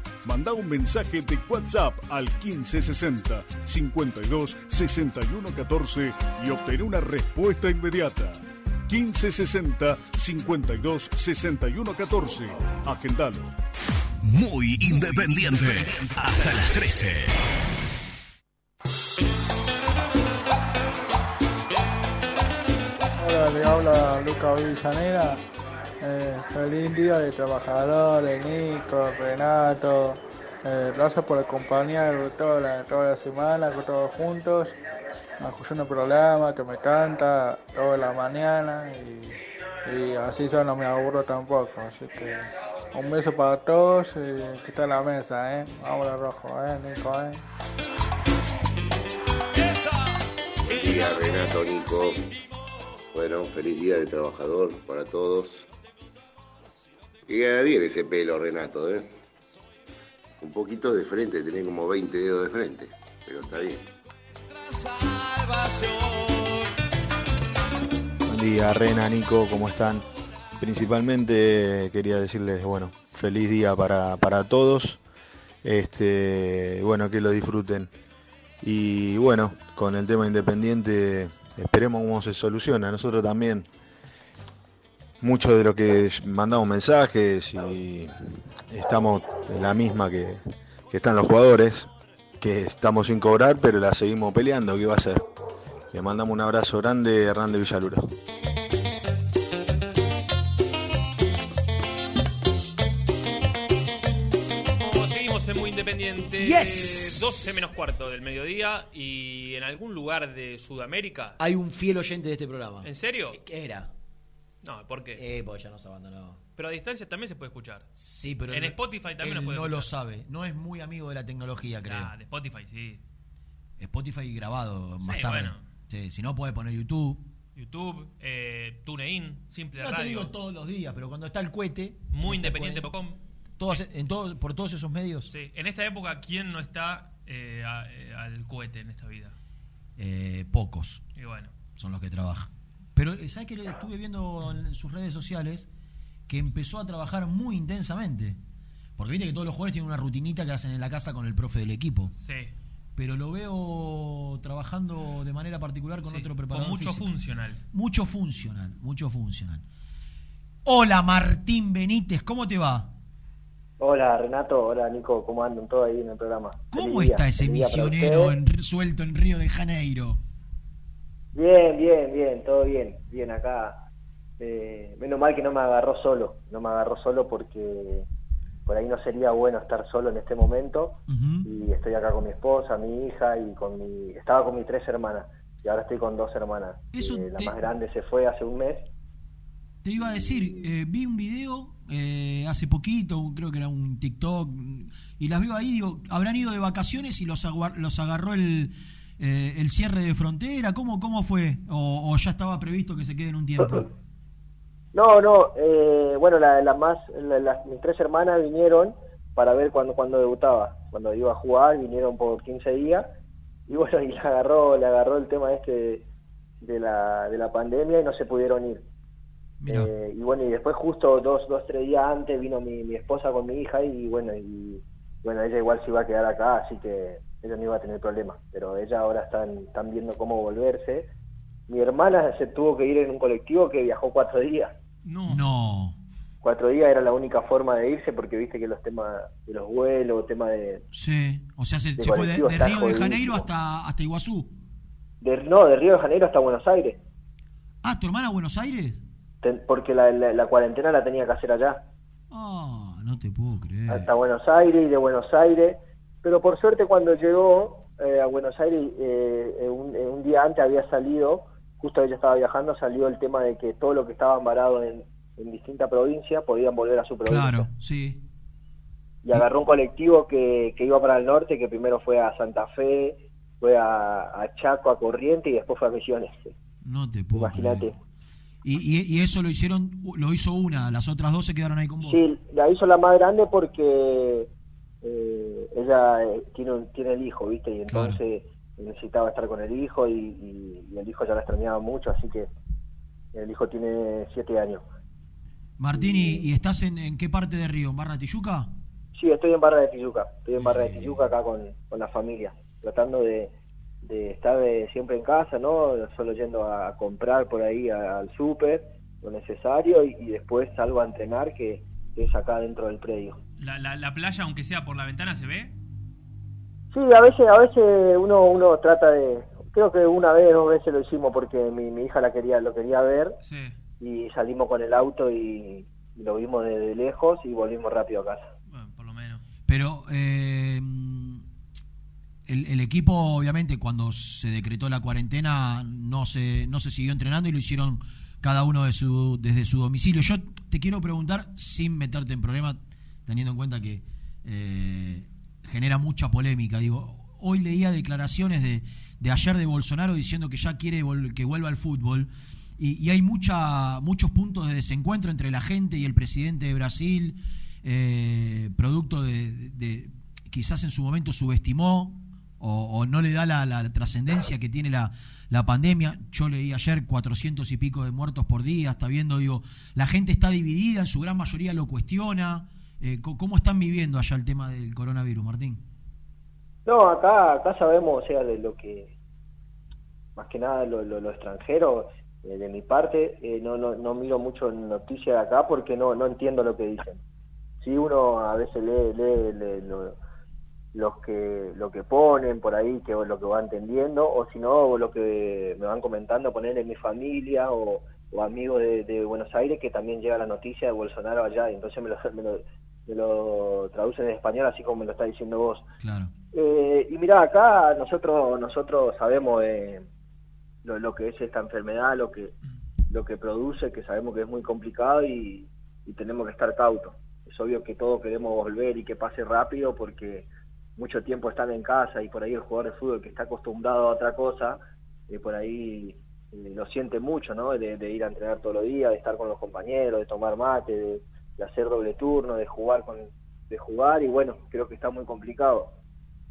Manda un mensaje de WhatsApp al 1560 52 61 14 y obtén una respuesta inmediata. 1560 52 61 14. Agendalo. Muy independiente. Hasta las 13. Hola, le habla Luca Villanera. Eh, feliz día de trabajadores, Nico, Renato. Eh, gracias por acompañar toda la, toda la semana, todos juntos, escuchando el programa que me canta toda la mañana y, así yo no me aburro tampoco. Así que un beso para todos y está en la mesa, ¿eh? Vamos a rojo, ¿eh, Nico? ¿eh? Buen día, Renato, Nico. Bueno, feliz día del trabajador para todos. Y queda bien ese pelo, Renato, ¿eh? Un poquito de frente, tenés como 20 dedos de frente, pero está bien. Buen día, Rena, Nico, ¿cómo están? Principalmente quería decirles, bueno, feliz día para, para todos. Este, bueno, que lo disfruten. Y bueno, con el tema independiente, esperemos cómo se soluciona. Nosotros también, mucho de lo que mandamos mensajes y estamos en la misma que, que están los jugadores, que estamos sin cobrar, pero la seguimos peleando. ¿Qué va a hacer? Le mandamos un abrazo grande, Hernán de Villaluro. Como Seguimos en Muy Independiente. Yes. 12 menos cuarto del mediodía y en algún lugar de Sudamérica. Hay un fiel oyente de este programa. ¿En serio? ¿Qué era? No, ¿por qué? Eh, pues ya nos abandonó. Pero a distancia también se puede escuchar. Sí, pero en no- Spotify también él puede no escuchar. lo sabe. No es muy amigo de la tecnología, creo. Ah, de Spotify sí. Spotify grabado más Sí, tarde. bueno. Sí, si no, puede poner YouTube. YouTube, eh, TuneIn, Simple No te Radio. digo todos los días, pero cuando está el cohete. Muy está independiente.com. Todos, en todo, por todos esos medios. Sí, en esta época, ¿quién no está eh, a- eh, al cohete en esta vida? Eh, pocos Y bueno, son los que trabajan. Pero, ¿sabes que le estuve viendo en sus redes sociales? Que empezó a trabajar muy intensamente. Porque viste que todos los jugadores tienen una rutinita que hacen en la casa con el profe del equipo. sí. Pero lo veo trabajando de manera particular con Sí, otro con preparador mucho físico. funcional. Mucho funcional, mucho funcional. Hola Martín Benítez, ¿cómo te va? Hola Renato, hola Nico, ¿cómo andan todos ahí en el programa? ¿Cómo Feliz está ese día misionero en- suelto en Río de Janeiro? Bien, bien, bien, todo bien, bien acá. Eh, menos mal que no me agarró solo, no me agarró solo porque por ahí no sería bueno estar solo en este momento y estoy acá con mi esposa, mi hija y con mi... Estaba con mis tres hermanas y ahora estoy con dos hermanas. Eso Eh, la te- más grande se fue hace un mes. Te iba a decir, eh, vi un video eh, hace poquito, creo que era un TikTok, y las veo ahí, digo, habrán ido de vacaciones y los, los agarró el, eh, el cierre de frontera, ¿cómo, cómo fue? O, o ya estaba previsto que se queden un tiempo? No, no, eh, bueno, la, la más, la- las- mis tres hermanas vinieron para ver cuando, cuando debutaba, cuando iba a jugar, vinieron por 15 días, y bueno, y le agarró, le agarró el tema este de, de la, de la pandemia y no se pudieron ir. Eh, y bueno, y después justo dos, dos, tres días antes vino mi, mi esposa con mi hija y bueno, y bueno, ella igual se iba a quedar acá, así que ella no iba a tener problema, pero ella ahora están, están viendo cómo volverse. Mi hermana se tuvo que ir en un colectivo que viajó cuatro días. No. No. cuatro días era la única forma de irse porque viste que los temas de los vuelos, tema de, Sí, o sea, se, De se fue de, Río de jodidísimo. Janeiro hasta, hasta Iguazú. de- no, de Río de Janeiro hasta Buenos Aires, Ah, ¿tu hermana a Buenos Aires? Ten- porque la, la- la cuarentena la tenía que hacer allá, Ah, no te puedo creer. hasta Buenos Aires y de Buenos Aires, pero por suerte cuando llegó eh, a Buenos Aires, eh, eh, un, eh, un día antes había salido, justo ella estaba viajando, salió el tema de que todo lo que estaba varado en, en distintas provincias podían volver a su provincia. Claro, sí. y agarró un colectivo que, que iba para el norte, que primero fue a Santa Fe, fue a, a Chaco, a Corriente y después fue a Misiones. No te puedo Imagínate. Y, y, y eso lo hicieron, lo hizo una, las otras dos se quedaron ahí con vos. Sí, la hizo la más grande porque eh, ella eh, tiene, un- tiene el hijo, ¿viste? Y entonces necesitaba estar con el hijo y, y- y el hijo ya la extrañaba mucho, así que el hijo tiene siete años. Martín, ¿y, y estás en, en qué parte de Río? ¿En Barra Tijuca? Sí, estoy en Barra de Tijuca, estoy en Barra de Tijuca acá con, con la familia, tratando de, de estar eh, siempre en casa, ¿no? Solo yendo a comprar por ahí a- al súper, lo necesario, y, y después salgo a entrenar, que es acá dentro del predio. La, la, la playa, aunque sea por la ventana, se ve. Sí, a veces, a veces uno, uno trata de, creo que una vez, dos veces lo hicimos porque mi, mi hija la quería, lo quería ver, Sí. y salimos con el auto y, y lo vimos desde lejos y volvimos rápido a casa. Pero eh, el, el equipo, obviamente, cuando se decretó la cuarentena, no se, no se siguió entrenando y lo hicieron cada uno de su, desde su domicilio. Yo te quiero preguntar, sin meterte en problemas, teniendo en cuenta que eh, genera mucha polémica. Digo, hoy leía declaraciones de, de ayer de Bolsonaro diciendo que ya quiere que vuelva al fútbol. Y, y hay mucha, muchos puntos de desencuentro entre la gente y el presidente de Brasil, eh, producto de- quizás en su momento subestimó o, o no le da la, la trascendencia que tiene la, la pandemia. Yo leí ayer 400 y pico de muertos por día, está viendo, digo, la gente está dividida, en su gran mayoría lo cuestiona. Eh, ¿Cómo están viviendo allá el tema del coronavirus, Martín? No, acá, acá sabemos, o sea, de lo que, más que nada lo, lo, lo extranjero, eh, de mi parte, eh, no, no, no miro mucho noticias de acá porque no, no entiendo lo que dicen. Sí, uno a veces lee, lee, lee lo, los que, lo que ponen por ahí, que lo que va entendiendo, o si no, lo que me van comentando, poner en mi familia o, o amigos de, de Buenos Aires que también llega la noticia de Bolsonaro allá, y entonces me lo, me lo, me lo traducen en español así como me lo está diciendo vos. Claro. Eh, y mira, acá nosotros nosotros sabemos eh, lo, lo que es esta enfermedad, lo que lo que produce, que sabemos que es muy complicado y, y tenemos que estar cautos. Es obvio que todos queremos volver y que pase rápido porque mucho tiempo están en casa y por ahí el jugador de fútbol que está acostumbrado a otra cosa, eh, por ahí eh, lo siente mucho, ¿no? De, de ir a entrenar todos los días, de estar con los compañeros, de tomar mate, de, hacer doble turno, de jugar con de jugar y bueno, creo que está muy complicado.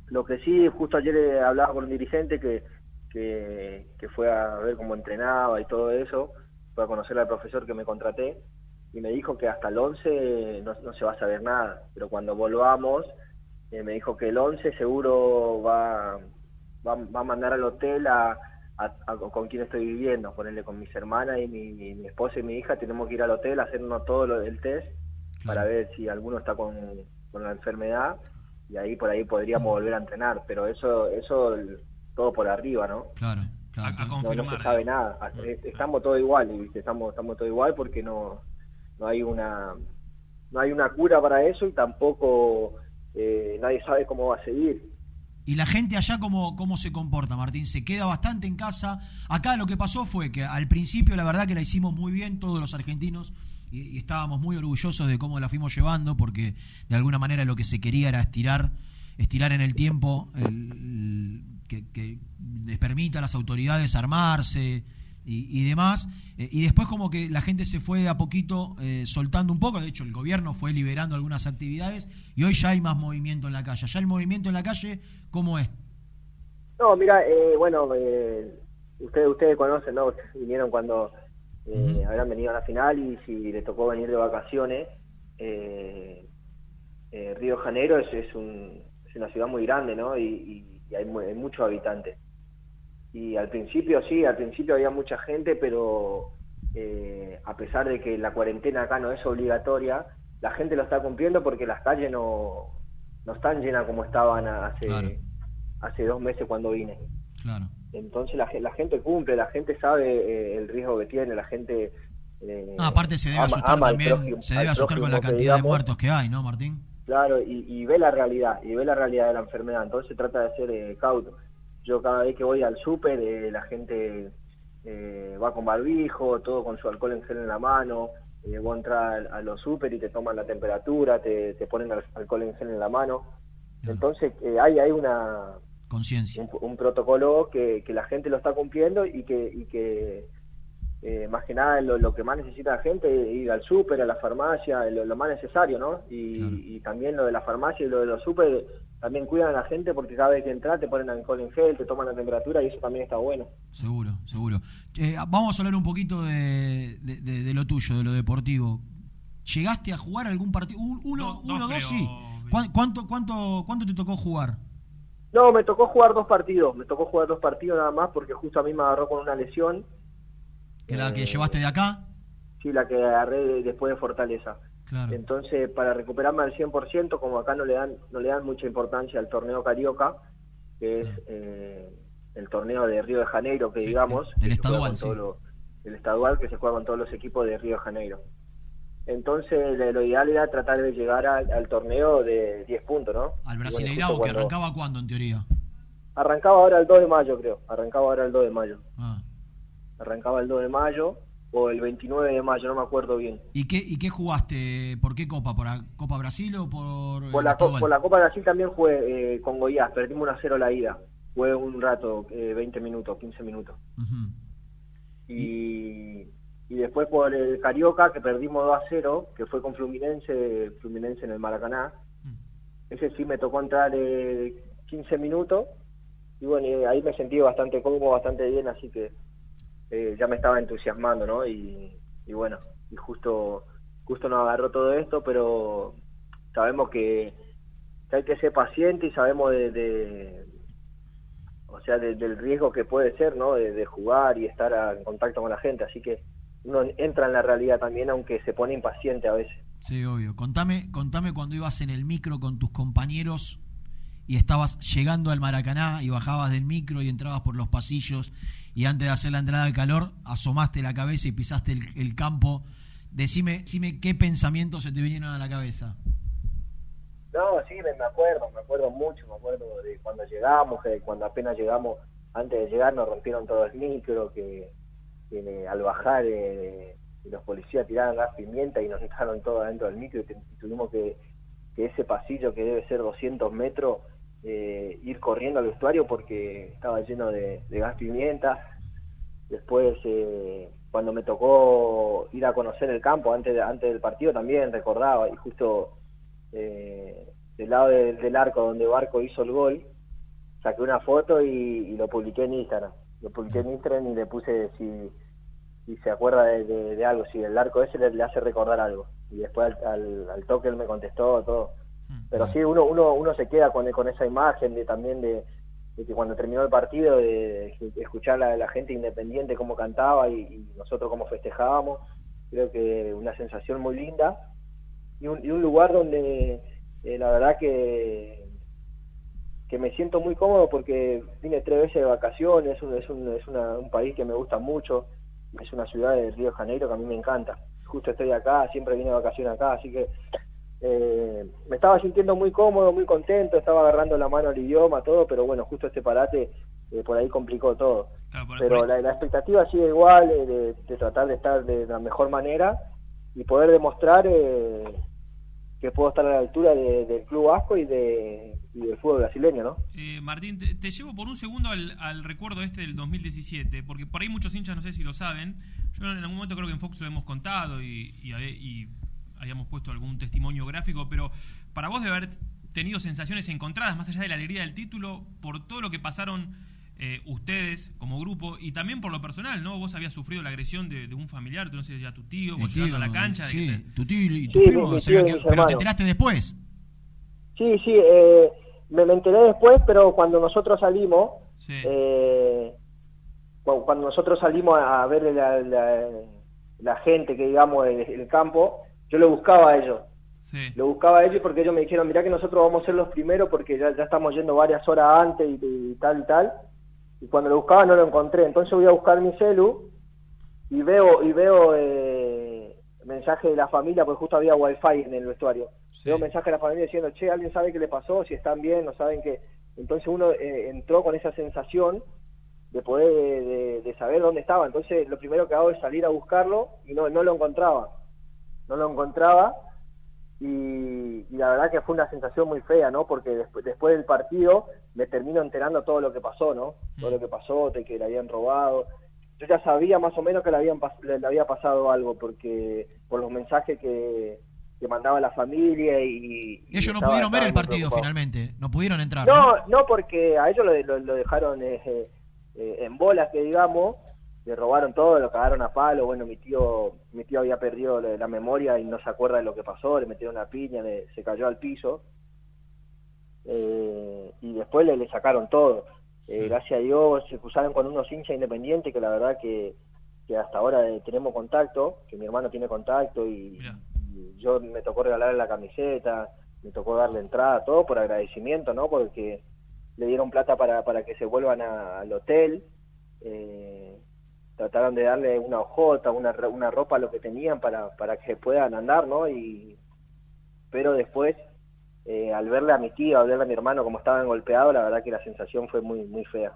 Lo que sí, justo ayer eh, hablaba con un dirigente que, que, que fue a ver cómo entrenaba y todo eso, fue a conocer al profesor que me contraté y me dijo que hasta el 11 no, no se va a saber nada, pero cuando volvamos eh, me dijo que el 11 seguro va, va, va a mandar al hotel a, a- a- con quien estoy viviendo, ponerle con mis hermanas y mi, mi- mi esposa y mi hija, tenemos que ir al hotel a hacernos todo lo del test para ver si alguno está con, con la enfermedad y ahí por ahí podríamos volver a entrenar, pero eso eso el- todo por arriba, ¿no? Claro, claro. No, no se sabe nada, Es- estamos todos igual, ¿viste? estamos estamos todos igual porque no no hay una no hay una cura para eso y tampoco eh, nadie sabe cómo va a seguir. ¿Y la gente allá cómo, cómo se comporta, Martín? ¿Se queda bastante en casa? Acá lo que pasó fue que al principio la verdad que la hicimos muy bien todos los argentinos y, estábamos muy orgullosos de cómo la fuimos llevando porque de alguna manera lo que se quería era estirar, estirar en el tiempo que, que les permita a las autoridades armarse y, y demás. Eh, y después como que la gente se fue de a poquito eh, soltando un poco, de hecho el gobierno fue liberando algunas actividades y hoy ya hay más movimiento en la calle. Ya el movimiento en la calle, ¿cómo es? No, mira, eh, bueno, eh, ustedes ustedes conocen, ¿no? Vinieron cuando eh, habrán venido a la final y si le tocó venir de vacaciones, Río Janeiro es, es, un- es una ciudad muy grande, ¿no? Y, y- y hay, mu- hay muchos habitantes. Y al principio sí, al principio había mucha gente, pero eh, a pesar de que la cuarentena acá no es obligatoria, la gente lo está cumpliendo porque las calles no, no están llenas como estaban hace, hace dos meses cuando vine. Claro. Entonces la, la gente cumple, la gente sabe eh, el riesgo que tiene, la gente... eh, Ah, aparte se debe ama- asustar ama también, prójimo- se debe asustar con la cantidad de muertos que hay, ¿no, Martín? Claro, y, y ve la realidad, y ve la realidad de la enfermedad, entonces trata de ser eh, cauto. Yo cada vez que voy al súper, eh, la gente eh, va con barbijo, todo con su alcohol en gel en la mano, eh, vos entras a, a los súper y te toman la temperatura, te, te ponen al- alcohol en gel en la mano. Entonces eh, hay, hay una, Conciencia. un, un protocolo que, que la gente lo está cumpliendo y que, y que eh, más que nada lo, lo que más necesita la gente es ir al súper, a la farmacia, lo, lo más necesario, ¿no? Y, y también lo de la farmacia y lo de los súper también cuidan a la gente porque cada vez que entras te ponen alcohol en gel, te toman la temperatura y eso también está bueno. Seguro, seguro. Eh, vamos a hablar un poquito de, de- de- de lo tuyo, de lo deportivo. ¿Llegaste a jugar algún partido? Un- Uno, uno, dos, sí. ¿Cuán- ¿Cuánto, cuánto, ¿Cuánto te tocó jugar? No, me tocó jugar dos partidos, me tocó jugar dos partidos nada más porque justo a mí me agarró con una lesión, ¿Que la que Eh, llevaste de acá? sí, la que agarré de- después de Fortaleza. Claro. Entonces, para recuperarme al 100%, como acá no le dan no le dan mucha importancia al torneo Carioca, que es eh, el torneo de Río de Janeiro, que digamos, el que estadual, sí. el estadual que se juega con todos los equipos de Río de Janeiro. Entonces, lo, ideal era tratar de llegar al, al torneo de 10 puntos, ¿no? Al bueno, Brasileirao, que cuando- arrancaba cuándo, en teoría. Arrancaba ahora el 2 de mayo, creo. Arrancaba ahora el 2 de mayo. Ah. Arrancaba el 2 de mayo o el 29 de mayo, no me acuerdo bien. ¿Y qué, ¿Y qué jugaste? ¿Por qué Copa? ¿Por la Copa Brasil o por Por la, co- por la Copa Brasil también jugué eh, con Goiás, perdimos 1 a 0 la ida. Jugué un rato, eh, 20 minutos, 15 minutos. Y, y después por el Carioca, que perdimos 2 a 0, que fue con Fluminense, Fluminense en el Maracaná. Ese sí me tocó entrar eh, 15 minutos. Y bueno, ahí me sentí bastante cómodo, bastante bien, así que eh, ya me estaba entusiasmando, ¿no? Y, bueno, y justo, justo nos agarró todo esto, pero sabemos que, hay que ser paciente y sabemos de, de- o sea, de- del riesgo que puede ser, ¿no? De, jugar y estar en contacto con la gente, así que uno entra en la realidad también, aunque se pone impaciente a veces. Sí, obvio. Contame, contame cuando ibas en el micro con tus compañeros y estabas llegando al Maracaná y bajabas del micro y entrabas por los pasillos y antes de hacer la entrada de calor asomaste la cabeza y pisaste el, campo. Decime, decime qué pensamientos se te vinieron a la cabeza. No, sí, me, acuerdo, me acuerdo mucho, me acuerdo de cuando llegamos, que cuando apenas llegamos, antes de llegar nos rompieron todo el micro, que, eh, al bajar eh, los policías tiraron gas pimienta y nos dejaron todo adentro del micro y tuvimos que, que ese pasillo que debe ser 200 metros, eh, ir corriendo al vestuario porque estaba lleno de, de gas pimienta. Después, eh, cuando me tocó ir a conocer el campo antes, de- antes del partido también recordaba y justo eh, del lado de- del arco donde Barco hizo el gol, saqué una foto y, lo publiqué en Instagram. Lo publiqué en Instagram y le puse si, se acuerda de algo, si el arco ese le, le hace recordar algo. Y después al, al- al toque él me contestó todo. Pero sí, uno, uno, uno se queda con, con esa imagen de también de, de que cuando terminó el partido, de, de escuchar a la gente independiente cómo cantaba y, y nosotros cómo festejábamos, creo que una sensación muy linda y un, y un lugar donde eh, la verdad que que me siento muy cómodo porque vine tres veces de vacaciones, es, un, es, un, es una- un país que me gusta mucho, es una ciudad de Río de Janeiro que a mí me encanta. Justo estoy acá, siempre vine de vacaciones acá, así que eh, me estaba sintiendo muy cómodo, muy contento, estaba agarrando la mano al idioma, todo, pero bueno, justo este parate eh, por ahí complicó todo. pero la, la expectativa sigue igual, eh, de, de tratar de estar de la mejor manera y poder demostrar eh, que puedo estar a la altura de- del club vasco y, de, y del fútbol brasileño, ¿no? Eh, Martín, te, te llevo por un segundo al, al recuerdo este del 2017, porque por ahí muchos hinchas no sé si lo saben. Yo en algún momento creo que en Fox lo hemos contado y, y, y habíamos puesto algún testimonio gráfico, pero para vos de haber tenido sensaciones encontradas, más allá de la alegría del título, por todo lo que pasaron eh, ustedes como grupo y también por lo personal, ¿no? Vos habías sufrido la agresión de, de un familiar, tú no sé, ya tu tío, vos El llegando a la cancha. sí, de que tu tío y tu Sí, primo, se tío pero te enteraste después. Sí, sí, eh, me, me enteré después, pero cuando nosotros salimos, eh, cu- cuando nosotros salimos a ver la, la- la gente que digamos del campo, yo lo buscaba a ellos. Lo buscaba a ellos porque ellos me dijeron, mirá que nosotros vamos a ser los primeros porque ya, ya estamos yendo varias horas antes y, y tal y tal. Y cuando lo buscaba no lo encontré. Entonces voy a buscar mi celu y veo y veo eh, mensaje de la familia, porque justo había wifi en el vestuario. Veo mensaje de la familia diciendo, che, ¿alguien sabe qué le pasó? Si están bien, no saben qué. Entonces uno eh, entró con esa sensación de poder, de, de- de saber dónde estaba. Entonces lo primero que hago es salir a buscarlo y no, no lo encontraba. No lo encontraba y, y la verdad que fue una sensación muy fea, ¿no? Porque después, después del partido me termino enterando todo lo que pasó, ¿no? Todo lo que pasó, de que le habían robado. Yo ya sabía más o menos que le, habían le, había pasado algo, porque por los mensajes que, que mandaba la familia y... y Ellos no estaba- pudieron ver el partido finalmente, no pudieron entrar. No, no, porque a ellos lo, lo- lo dejaron eh, eh, en bolas, que digamos, le robaron todo, lo cagaron a palo, bueno, mi tío mi tío había perdido la, la memoria y no se acuerda de lo que pasó, le metieron una piña, le- se cayó al piso, eh, y después le, le sacaron todo. Eh, Gracias a Dios se cruzaron con unos hinchas independientes que la verdad que, que hasta ahora eh, tenemos contacto, que mi hermano tiene contacto y, y yo me tocó regalarle la camiseta, me tocó darle entrada, todo por agradecimiento, ¿no? Porque le dieron plata para, para que se vuelvan a- al hotel, eh, trataron de darle una hojota, una, una ropa, lo que tenían para, para que puedan andar, ¿no? Y, pero después, eh, al verle a mi tío, al verle a mi hermano como estaban golpeados, la verdad que la sensación fue muy, muy fea.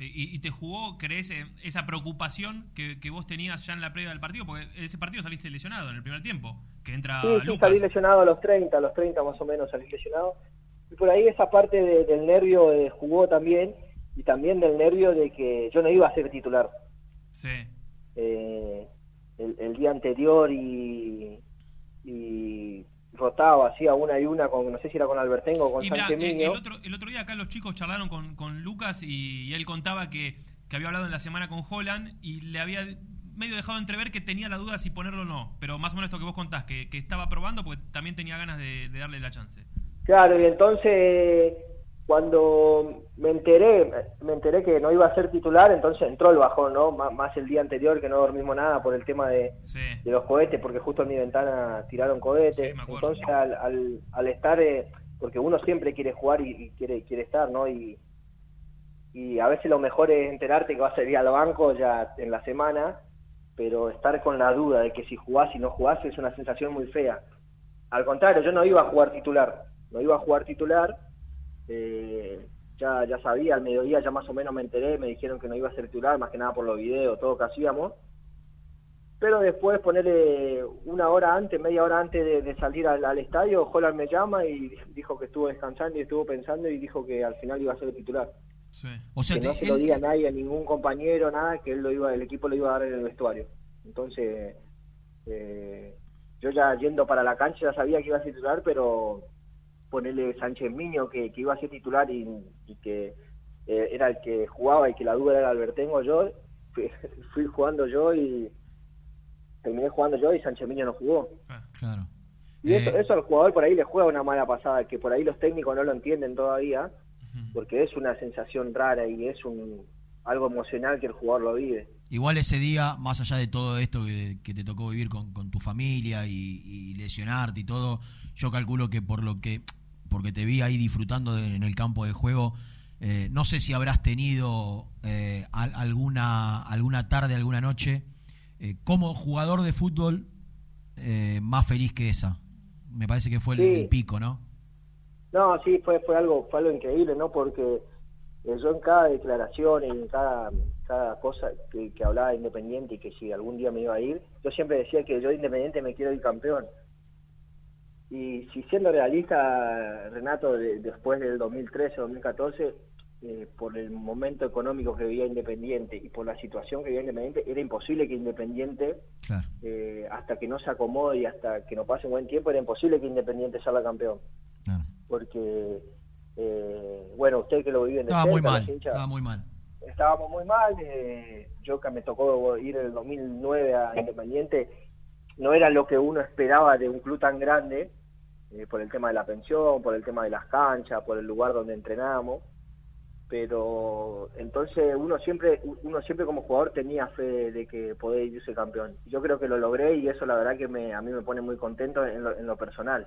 ¿Y, y te jugó, crees, esa preocupación que, que vos tenías ya en la previa del partido? Porque ese partido saliste lesionado en el primer tiempo, que entra Sí, salí lesionado a los 30, a los 30 más o menos salí lesionado. Y por ahí esa parte de- del nervio eh, jugó también, y también del nervio de que yo no iba a ser titular. Sí. Eh, el, el día anterior y, y rotaba, hacía una y una con, no sé si era con Albertengo o con Sánchez el, Miño. otro, el otro día acá los chicos charlaron con, con Lucas y, y él contaba que, que había hablado en la semana con Holland y le había medio dejado entrever que tenía la duda si ponerlo o no. Pero más o menos esto que vos contás, que, que estaba probando porque también tenía ganas de, de darle la chance. Claro, y entonces cuando me enteré, me enteré que no iba a ser titular, entonces entró el bajón, ¿no? Má- Más el día anterior que no dormimos nada por el tema de, de los cohetes, porque justo en mi ventana tiraron cohetes. entonces al, al, al estar, eh, porque uno siempre quiere jugar y, y quiere quiere estar, ¿no? Y, y a veces lo mejor es enterarte que vas a ir al banco ya en la semana, pero estar con la duda de que si jugás y no jugás es una sensación muy fea. Al contrario, yo no iba a jugar titular, no iba a jugar titular, eh, ya, ya sabía, al mediodía ya más o menos me enteré, me dijeron que no iba a ser titular, más que nada por los videos, todo que hacíamos. Pero después, ponerle una hora antes, media hora antes de, de salir al, al estadio, Holland me llama y dijo que estuvo descansando y estuvo pensando y dijo que al final iba a ser titular. O sea, que no se lo diga a nadie, a ningún compañero, nada, que él lo iba, el equipo lo iba a dar en el vestuario. Entonces, eh, yo ya yendo para la cancha ya sabía que iba a ser titular, pero ponerle Sánchez Miño que, que iba a ser titular y, y que eh, era el que jugaba y que la duda era Albertengo yo, fui, fui jugando yo y terminé jugando yo y Sánchez Miño no jugó. Claro. Y eso, eso al jugador por ahí le juega una mala pasada, que por ahí los técnicos no lo entienden todavía, porque es una sensación rara y es un algo emocional que el jugador lo vive. Igual ese día, más allá de todo esto que, que te tocó vivir con, con tu familia y, y lesionarte y todo, yo calculo que por lo que porque te vi ahí disfrutando de- en el campo de juego, eh, no sé si habrás tenido eh, al- alguna alguna tarde, alguna noche, eh, como jugador de fútbol eh, más feliz que esa. Me parece que fue el, Sí. el pico, ¿no? No, sí, fue, fue algo fue algo increíble, ¿no? Porque yo en cada declaración y en cada, cada cosa que, que hablaba de Independiente y que si algún día me iba a ir, yo siempre decía que yo de Independiente me quiero ir campeón. Y si siendo realista, Renato, de- después del 2013-2014, eh, por el momento económico que vivía Independiente y por la situación que vivía Independiente, era imposible que Independiente, eh, hasta que no se acomode y hasta que no pase un buen tiempo, era imposible que Independiente salga campeón. Porque, eh, bueno, usted que lo vive en Estaba muy mal, estaba muy mal. estábamos muy mal. eh, yo que me tocó ir en el 2009 a Independiente, no era lo que uno esperaba de un club tan grande, eh, por el tema de la pensión, por el tema de las canchas, por el lugar donde entrenamos. pero entonces uno siempre uno siempre como jugador tenía fe de que podía irse campeón. Yo creo que lo logré y eso la verdad que me, a mí me pone muy contento en lo, en lo personal.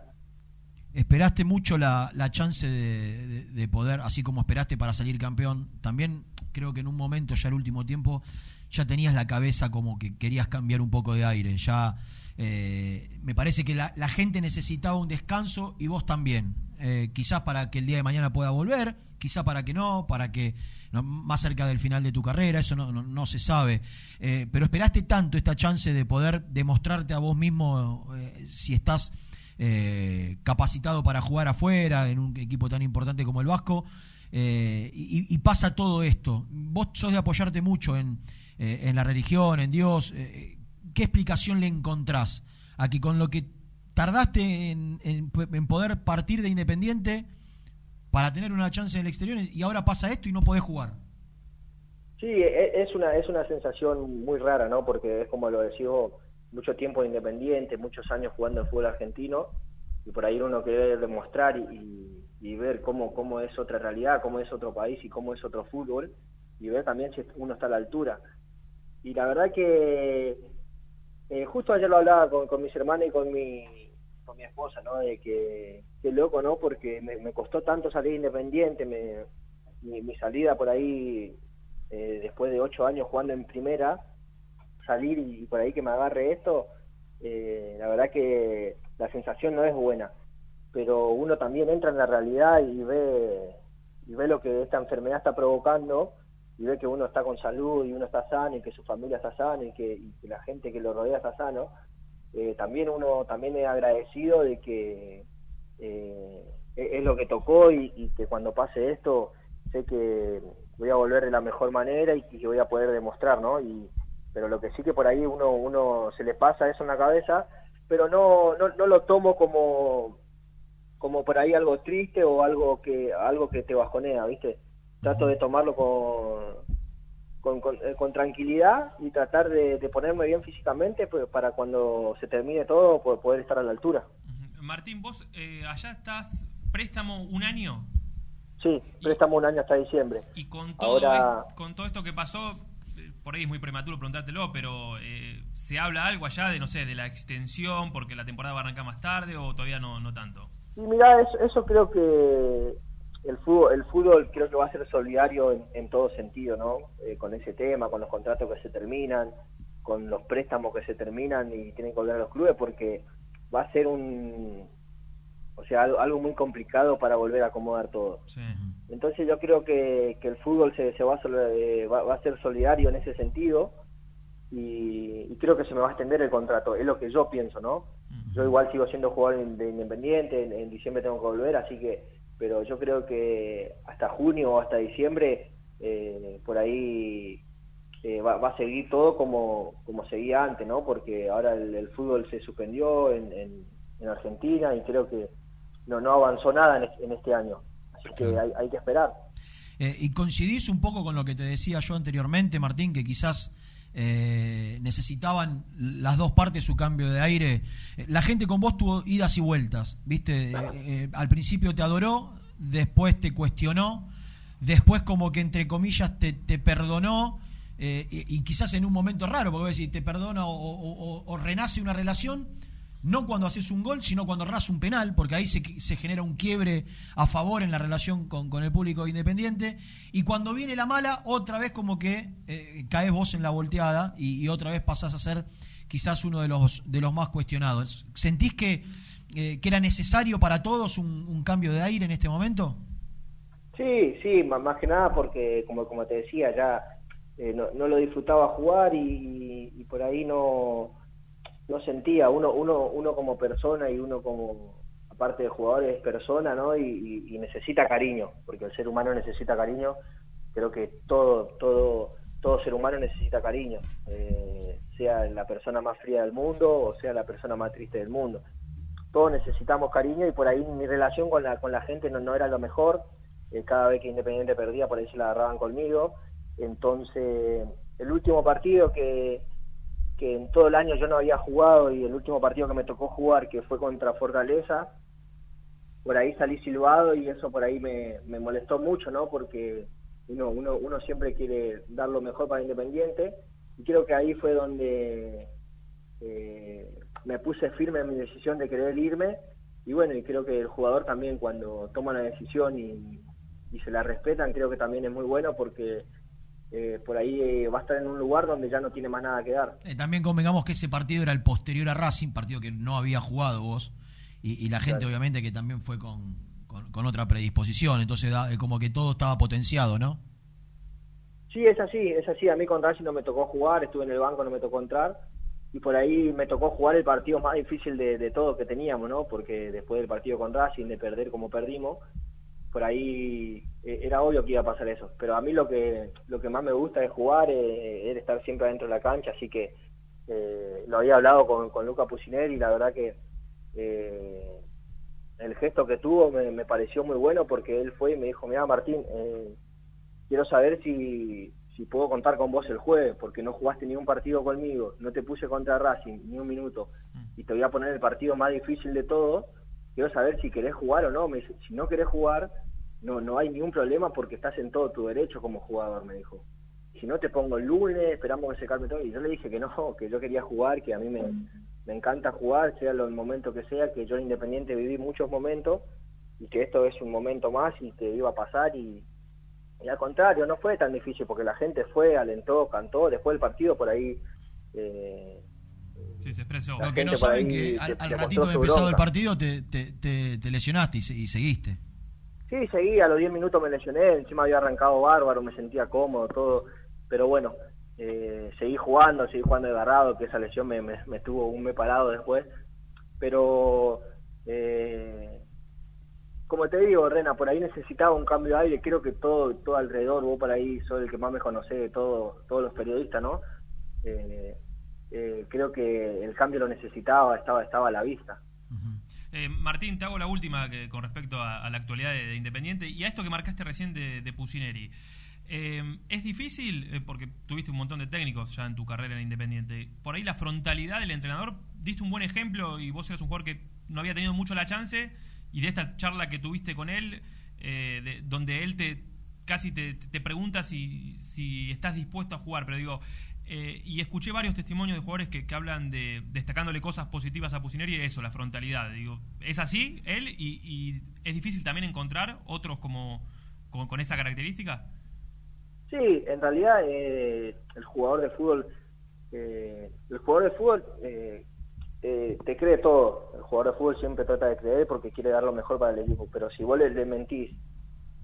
Esperaste mucho la, la chance de, de- de poder, así como esperaste para salir campeón. También creo que en un momento, ya el último tiempo, ya tenías la cabeza como que querías cambiar un poco de aire. Ya eh, me parece que la, gente necesitaba un descanso y vos también. Eh, quizás para que el día de mañana pueda volver, quizás para que no, para que más cerca del final de tu carrera, eso no, no, no se sabe. Eh, pero esperaste tanto esta chance de poder demostrarte a vos mismo si estás capacitado para jugar afuera en un equipo tan importante como el Vasco. y, pasa todo esto. Vos sos de apoyarte mucho en, en la religión, en Dios. ¿Qué explicación le encontrás a que con lo que tardaste en, poder partir de Independiente para tener una chance en el exterior y ahora pasa esto y no podés jugar? Sí, e- es una, es una sensación muy rara, ¿no? Porque es como lo decís mucho tiempo de independiente, muchos años jugando en fútbol argentino, y por ahí uno quiere demostrar y- y ver cómo, cómo es otra realidad, cómo es otro país y cómo es otro fútbol, y ver también si uno está a la altura. Y la verdad que eh, justo ayer lo hablaba con, con mis hermanos y con mi, con mi esposa, ¿no? De que, qué loco, ¿no? Porque me, costó tanto salir independiente, me, mi, mi salida por ahí, eh, después de ocho años jugando en primera, salir y por ahí que me agarre esto, eh, la verdad que la sensación no es buena. Pero uno también entra en la realidad y ve, y ve lo que esta enfermedad está provocando y ve que uno está con salud y uno está sano y que su familia está sana y que, y que la gente que lo rodea está sano, eh, también uno también es agradecido de que eh, es es lo que tocó y, y que cuando pase esto sé que voy a volver de la mejor manera y que voy a poder demostrar, ¿no? Y, pero lo que sí que por ahí uno, uno se le pasa eso en la cabeza, pero no, no, no lo tomo como, como por ahí algo triste o algo que, algo que te bajonea, ¿viste? Trato de tomarlo con, con, con, eh, con tranquilidad y tratar de, de ponerme bien físicamente pues, para cuando se termine todo po- poder estar a la altura. Martín, vos eh, allá estás préstamo un año Sí, préstamo un año hasta diciembre. y con todo, Ahora, es- con todo esto que pasó, eh, por ahí es muy prematuro preguntártelo, pero eh, ¿se habla algo allá de, no sé, de la extensión porque la temporada va a arrancar más tarde o todavía no, no tanto? y mira, eso, eso creo que el fútbol, el fútbol creo que va a ser solidario en, en todo sentido, ¿no? Eh, con ese tema, con los contratos que se terminan, con los préstamos que se terminan y tienen que volver a los clubes, porque va a ser un, o sea, algo, algo muy complicado para volver a acomodar todo. Entonces yo creo que, que el fútbol se, se va, a, eh, va, va a ser solidario en ese sentido y, y creo que se me va a extender el contrato, es lo que yo pienso, ¿no? Yo igual sigo siendo jugador de Independiente, en, en diciembre tengo que volver, así que, pero yo creo que hasta junio o hasta diciembre eh, por ahí eh, va, va a seguir todo como, como seguía antes, ¿no? Porque ahora el, el fútbol se suspendió en, en, en Argentina y creo que no, no avanzó nada en, es- en este año, así que hay, hay que esperar. Eh, y coincidís un poco con lo que te decía yo anteriormente, Martín, que quizás eh, necesitaban las dos partes su cambio de aire. Eh, la gente con vos tuvo idas y vueltas, ¿viste? Eh, eh, al principio te adoró, después te cuestionó, después como que entre comillas te, te perdonó. y, quizás en un momento raro, porque vos decís, te perdona o renace una relación, no cuando haces un gol, sino cuando erras un penal, porque ahí se, se genera un quiebre a favor en la relación con, con el público independiente. Y cuando viene la mala, otra vez como que eh, caes vos en la volteada y, otra vez pasás a ser quizás uno de los, de los más cuestionados. ¿Sentís que, eh, que era necesario para todos un, cambio de aire en este momento? Sí, sí, má- más que nada porque, como, como te decía, ya eh, no, lo disfrutaba jugar y por ahí no, no sentía, uno, uno, uno como persona y uno como, aparte de jugador, es persona, ¿no? Y necesita cariño, porque el ser humano necesita cariño, creo que todo, todo, todo ser humano necesita cariño, eh, sea la persona más fría del mundo o sea la persona más triste del mundo. Todos necesitamos cariño y por ahí mi relación con la, con la gente no, no era lo mejor, eh, cada vez que Independiente perdía por ahí se la agarraban conmigo, entonces el último partido que, que en todo el año yo no había jugado y el último partido que me tocó jugar, que fue contra Fortaleza, por ahí salí silbado y eso por ahí me, me molestó mucho, ¿no? Porque uno, uno, uno siempre quiere dar lo mejor para Independiente y creo que ahí fue donde eh, me puse firme en mi decisión de querer irme y bueno, y creo que el jugador también cuando toma una decisión y, y se la respetan, creo que también es muy bueno porque eh, por ahí eh, va a estar en un lugar donde ya no tiene más nada que dar. Eh, también convengamos que ese partido era el posterior a Racing, partido que no había jugado vos, y, y la gente Claro. obviamente que también fue con, con, con otra predisposición, entonces da- eh, como que todo estaba potenciado, ¿no? Sí, es así, es así. A mí con Racing no me tocó jugar, estuve en el banco, no me tocó entrar. Y por ahí me tocó jugar el partido más difícil de, de todo que teníamos, ¿no? Porque después del partido con Racing, de perder como perdimos, por ahí eh, era obvio que iba a pasar eso. Pero a mí lo que lo que más me gusta es jugar, eh, es estar siempre adentro de la cancha. Así que eh, lo había hablado con, con Luca Pucineri y la verdad que eh, el gesto que tuvo me, me pareció muy bueno porque él fue y me dijo, mira Martín, eh, quiero saber si, si puedo contar con vos el jueves, porque no jugaste ni un partido conmigo, no te puse contra Racing ni un minuto, y te voy a poner el partido más difícil de todo, quiero saber si querés jugar o no. Me dice, si no querés jugar, no, no hay ningún problema porque estás en todo tu derecho como jugador, me dijo. Si no te pongo el lunes, esperamos que se calme todo. Y yo le dije que no, que yo quería jugar, que a mí me, me encanta jugar, sea el momento que sea, que yo en Independiente viví muchos momentos y que esto es un momento más y que iba a pasar y, y al contrario, no fue tan difícil porque la gente fue, alentó, cantó, después del partido por ahí... Eh, Sí, se expresó. La Lo que no saben que al, ratito de empezado el partido te, te, te- te lesionaste y, y seguiste. Sí, seguí, a los 10 minutos me lesioné, encima había arrancado bárbaro, me sentía cómodo, todo, pero bueno, eh, seguí jugando, seguí jugando agarrado, que esa lesión me, me, me tuvo un mes parado después, pero eh, como te digo, Rena, por ahí necesitaba un cambio de aire, creo que todo, todo alrededor, vos por ahí sos el que más me conocés de todo, todos los periodistas, ¿no? Eh, eh, creo que el cambio lo necesitaba, estaba, estaba a la vista. Eh, Martín, te hago la última que, con respecto a, la actualidad de, de Independiente y a esto que marcaste recién de, de Pusineri. Eh, es difícil, eh, porque tuviste un montón de técnicos ya en tu carrera en Independiente, por ahí la frontalidad del entrenador, diste un buen ejemplo y vos eres un jugador que no había tenido mucho la chance y de esta charla que tuviste con él, de- donde él te casi te, te pregunta si, si estás dispuesto a jugar, pero digo, eh, y escuché varios testimonios de jugadores que, que hablan de destacándole cosas positivas a Pusineri y eso, la frontalidad. Digo, ¿es así él? Y, y es difícil también encontrar otros como con, esa característica. Sí, en realidad eh, el jugador de fútbol, eh, el jugador de fútbol eh, eh, te cree todo. El jugador de fútbol siempre trata de creer porque quiere dar lo mejor para el equipo. Pero si vos le, le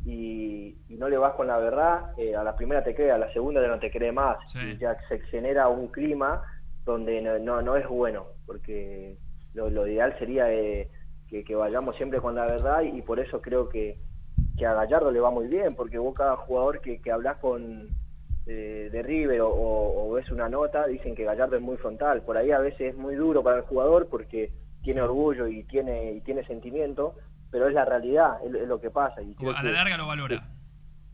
y, y no le vas con la verdad, eh, a la primera te cree, a la segunda no te cree más. Y ya se genera un clima donde no, no, no es bueno, porque lo, lo ideal sería eh, que, que vayamos siempre con la verdad y por eso creo que, que a Gallardo le va muy bien, porque vos cada jugador que, que hablas con eh, de River o, o- o ves una nota, dicen que Gallardo es muy frontal. Por ahí a veces es muy duro para el jugador porque tiene orgullo y tiene y tiene sentimiento, pero es la realidad, es, es lo que pasa. Y A la que- larga lo valora.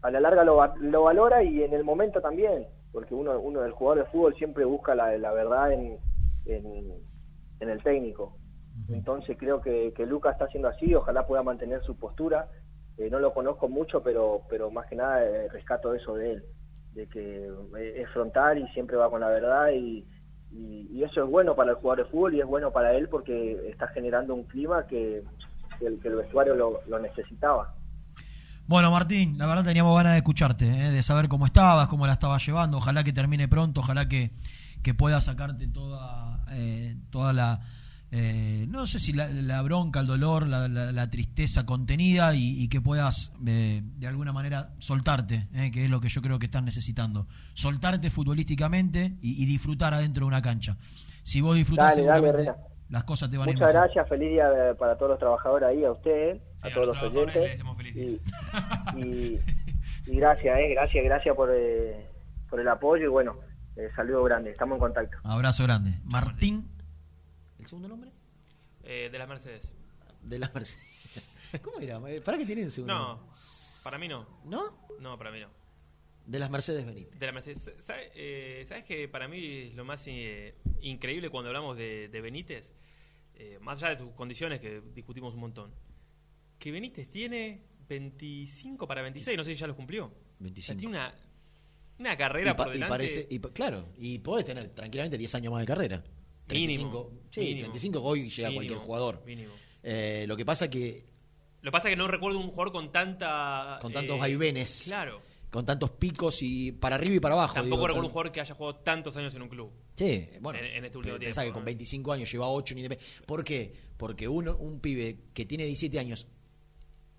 a la larga lo, va- lo valora y en el momento también, porque uno, uno el jugador de fútbol siempre busca la, la verdad en, en, en el técnico. Entonces creo que, que Lucas está haciendo así, ojalá pueda mantener su postura. Eh, no lo conozco mucho, pero, pero más que nada eh, rescato eso de él, de que eh, es frontal y siempre va con la verdad y, y, y eso es bueno para el jugador de fútbol y es bueno para él porque está generando un clima que el, que el vestuario lo, lo necesitaba. Bueno, Martín, la verdad teníamos ganas de escucharte, ¿eh? de saber cómo estabas, cómo la estabas llevando. Ojalá que termine pronto, ojalá que, que puedas sacarte toda, eh, toda la, eh, no sé si la, la bronca, el dolor, la, la- la tristeza contenida y, y que puedas eh, de alguna manera soltarte, ¿eh? que es lo que yo creo que estás necesitando. Soltarte futbolísticamente y, y disfrutar adentro de una cancha. Si vos disfrutas, Dale, dale. Las cosas te van a ir Muchas gracias, feliz día de- para todos los trabajadores ahí, a ustedes, a a todos los los oyentes. Y, y- y gracias, eh, gracias, gracias por, eh, por el apoyo y bueno, eh, saludo grande, estamos en contacto. Abrazo grande. Martín. ¿El segundo nombre? Eh, de las Mercedes. De las Mercedes. ¿Cómo era? Eh, ¿Para qué tiene un segundo? No, nombre? para mí no. ¿No? No, para mí no. De las Mercedes Benítez. De la Mercedes. ¿Sabes, eh, ¿sabes que para mí es lo más eh, increíble cuando hablamos de, de Benítez? Eh, más allá de tus condiciones que discutimos un montón. Que Benítez tiene 25 para 26, no sé si ya los cumplió. 25. Tiene una, una carrera y, por y delante. parece, y claro, y podés tener tranquilamente 10 años más de carrera. 35, Mínimo, sí, mínimo. 35 hoy llega Mínimo, cualquier jugador. mínimo. Eh, lo que pasa que Lo que pasa que no recuerdo un jugador con tanta. con tantos eh, vaivenes, Claro. Con tantos picos y para arriba y para abajo. Tampoco digo, recuerdo un jugador que haya jugado tantos años en un club. Sí, bueno, En, en este último tiempo. que con ¿no? 25 años lleva 8 en Independiente. ¿Por qué? Porque uno, un pibe que tiene 17 años,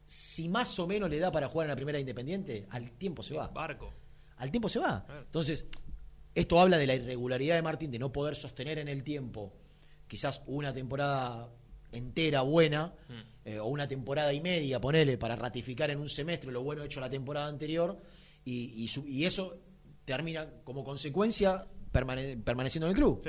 si más o menos le da para jugar en la primera Independiente, al tiempo se va. Barco. Al tiempo se va. Entonces, esto habla de la irregularidad de Martín, de no poder sostener en el tiempo quizás una temporada entera buena, Mm. eh, o una temporada y media, ponele, para ratificar en un semestre lo bueno hecho la temporada anterior, y, y su- y eso termina como consecuencia permane- permaneciendo en el club.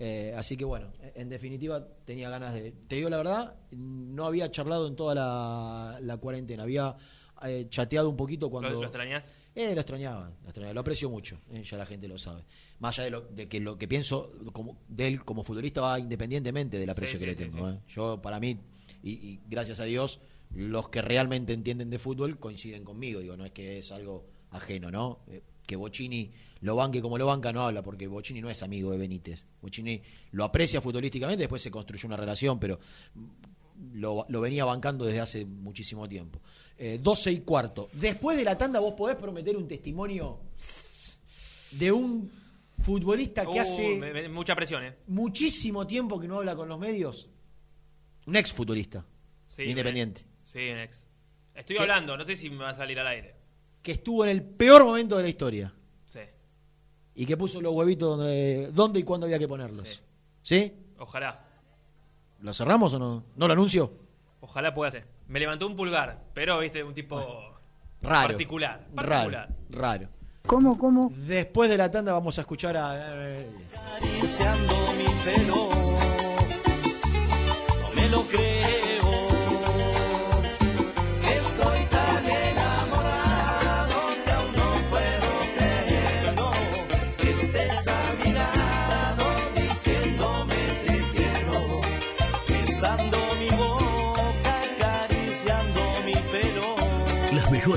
Eh, así que bueno, en definitiva tenía ganas de... Te digo la verdad, no había charlado en toda la, la cuarentena, había eh, chateado un poquito cuando... ¿Lo, lo extrañás? Eh, lo extrañaba, lo extrañaba, lo aprecio mucho, eh, ya la gente lo sabe. Más allá de, lo, de que lo que pienso como, de él como futbolista va independientemente del aprecio Sí, que sí, le tengo. eh. Yo, para mí, y, y gracias a Dios, los que realmente entienden de fútbol coinciden conmigo, digo, no es que es algo ajeno, ¿no? Eh, que Bocini lo banque como lo banca no habla, porque Bocini no es amigo de Benítez. Bocini lo aprecia futbolísticamente, después se construyó una relación, pero lo, lo venía bancando desde hace muchísimo tiempo. Eh, 12 y cuarto. Después de la tanda, vos podés prometer un testimonio de un futbolista que Uh, hace me- me- mucha presión, ¿eh? muchísimo tiempo que no habla con los medios. Un ex futbolista Sí, independiente. Sí, un ex. Estoy ¿Qué? hablando, no sé si me va a salir al aire. Que estuvo en el peor momento de la historia. Sí. Y que puso los huevitos donde, donde y cuándo había que ponerlos. ¿Sí? Ojalá. ¿Lo cerramos o no? ¿No lo anuncio? Ojalá pueda ser. Me levantó un pulgar, pero, viste, un tipo Raro. particular. Raro. Particular. Raro. ¿Cómo, cómo? Después de la tanda vamos a escuchar a... eh, acariciando mi pelo. No me lo creo.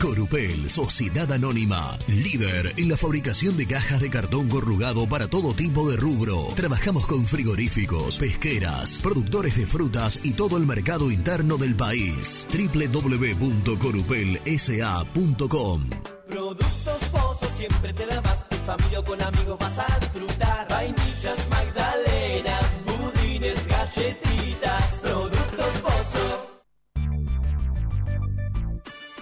Corupel, Sociedad Anónima, líder en la fabricación de cajas de cartón corrugado para todo tipo de rubro. Trabajamos con frigoríficos, pesqueras, productores de frutas y todo el mercado interno del país. www.corupelsa.com Productos Pozos siempre te da más. En familia con amigos vas a disfrutar. Vainillas,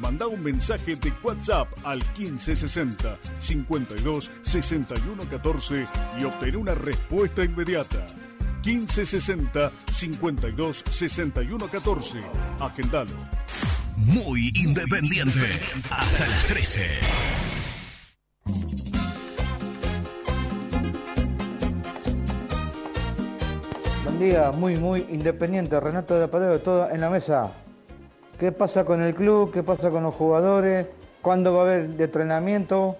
Manda un mensaje de WhatsApp al 1560 52 61 14 y obtén una respuesta inmediata. 1560 52 61 14. Agendalo. Muy independiente. Hasta las 13. Buen día, muy, muy independiente. Renato de la Pared, todo en la mesa. ¿Qué pasa con el club? ¿Qué pasa con los jugadores? ¿Cuándo va a haber de entrenamiento?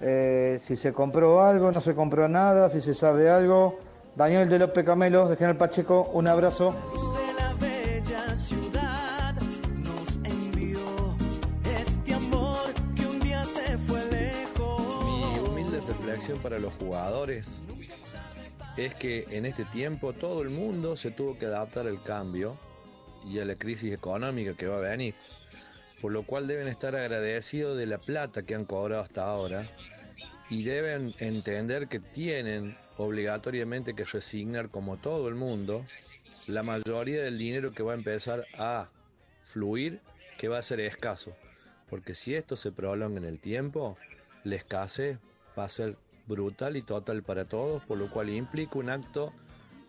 Eh, si se compró algo, no se compró nada, si se sabe algo. Daniel de López Camelo, de General Pacheco, un abrazo. este. Mi humilde reflexión para los jugadores es que en este tiempo todo el mundo se tuvo que adaptar al cambio y a la crisis económica que va a venir, por lo cual deben estar agradecidos de la plata que han cobrado hasta ahora y deben entender que tienen obligatoriamente que resignar como todo el mundo la mayoría del dinero que va a empezar a fluir que va a ser escaso, porque si esto se prolonga en el tiempo, la escasez va a ser brutal y total para todos, por lo cual implica un acto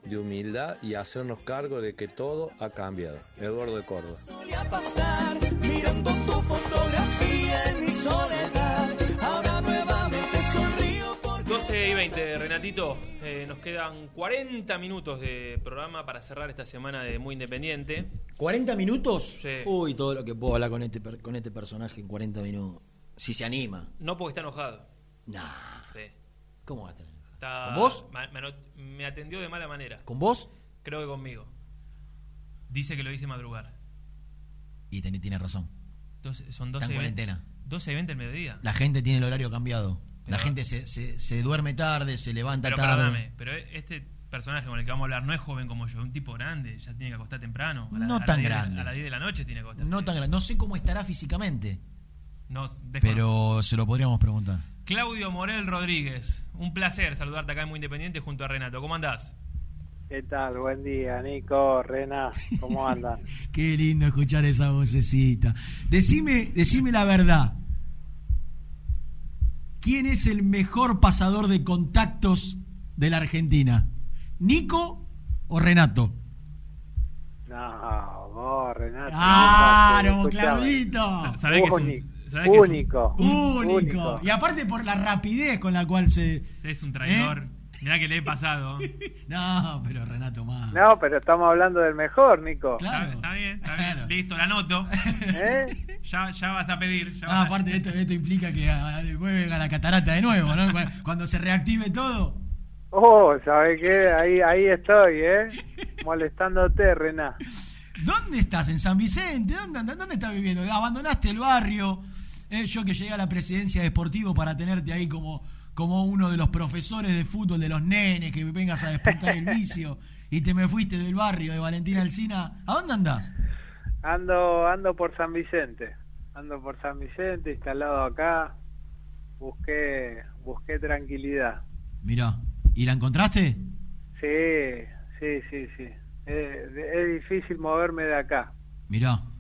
de humildad y hacernos cargo de que todo ha cambiado. Eduardo de Córdoba. Solía pasar mirando tu fotografía en mi soledad. Ahora nuevamente sonrío porque 12 y 20, Renatito. eh, nos quedan 40 minutos de programa para cerrar esta semana de Muy Independiente. ¿40 minutos? Sí. Uy, todo lo que puedo hablar con este, con este personaje en 40 minutos. Si se anima. No porque está enojado. Nah. Sí. ¿Cómo va a estar? Está- ¿Con vos? ma- Me, atendió de mala manera. ¿Con vos? Creo que conmigo. Dice que lo hice madrugar. Y ten- tiene razón. Doce- son Está 12 en y 20. cuarentena. 12 y 20 el mediodía. La gente tiene el horario cambiado. La gente se, se, se duerme tarde, se levanta Pero tarde. perdóname, pero este personaje con el que vamos a hablar no es joven como yo, es un tipo grande, ya tiene que acostar temprano. A la- No a tan 10 de- grande. A las 10 de la noche tiene que acostar. No tan grande. No sé cómo estará físicamente. Pero se lo podríamos preguntar. Claudio Morel Rodríguez, un placer saludarte acá en Muy Independiente junto a Renato. ¿Cómo andás? ¿Qué tal? Buen día, Nico, Rena, ¿cómo andan? Qué lindo escuchar esa vocecita. Decime, decime la verdad. ¿Quién es el mejor pasador de contactos de la Argentina? ¿Nico o Renato? No, vos, Renato. ¡Claro. Claudito! ¿Sabés que es un- Único, único. Y aparte por la rapidez con la cual se... Es un traidor. ¿Eh? Mirá que le he pasado. No, pero Renato más. No, pero estamos hablando del mejor, Nico. Está, está bien, está bien. Listo, la anoto. ¿Eh? Ya, ya vas a pedir. Ya No, vas a- aparte esto, esto implica que después venga la catarata de nuevo, ¿no? Cu- Cuando se reactive todo. Oh, ¿sabes qué? Ahí, ahí estoy, ¿eh? Molestándote, Rená. ¿Dónde estás? ¿En San Vicente? ¿Dónde, andas? ¿Dónde estás viviendo? ¿Abandonaste el barrio? Eh, yo que llegué a la presidencia de Sportivo para tenerte ahí como, como uno de los profesores de fútbol de los nenes, que vengas a despuntar el vicio, y te me fuiste del barrio de Valentina Alcina. ¿A dónde andás? Ando, ando por San Vicente. Ando por San Vicente, instalado acá. Busqué, busqué tranquilidad. Mirá, ¿y la encontraste? Sí, sí, sí, sí. Es, es difícil moverme de acá. Mirá.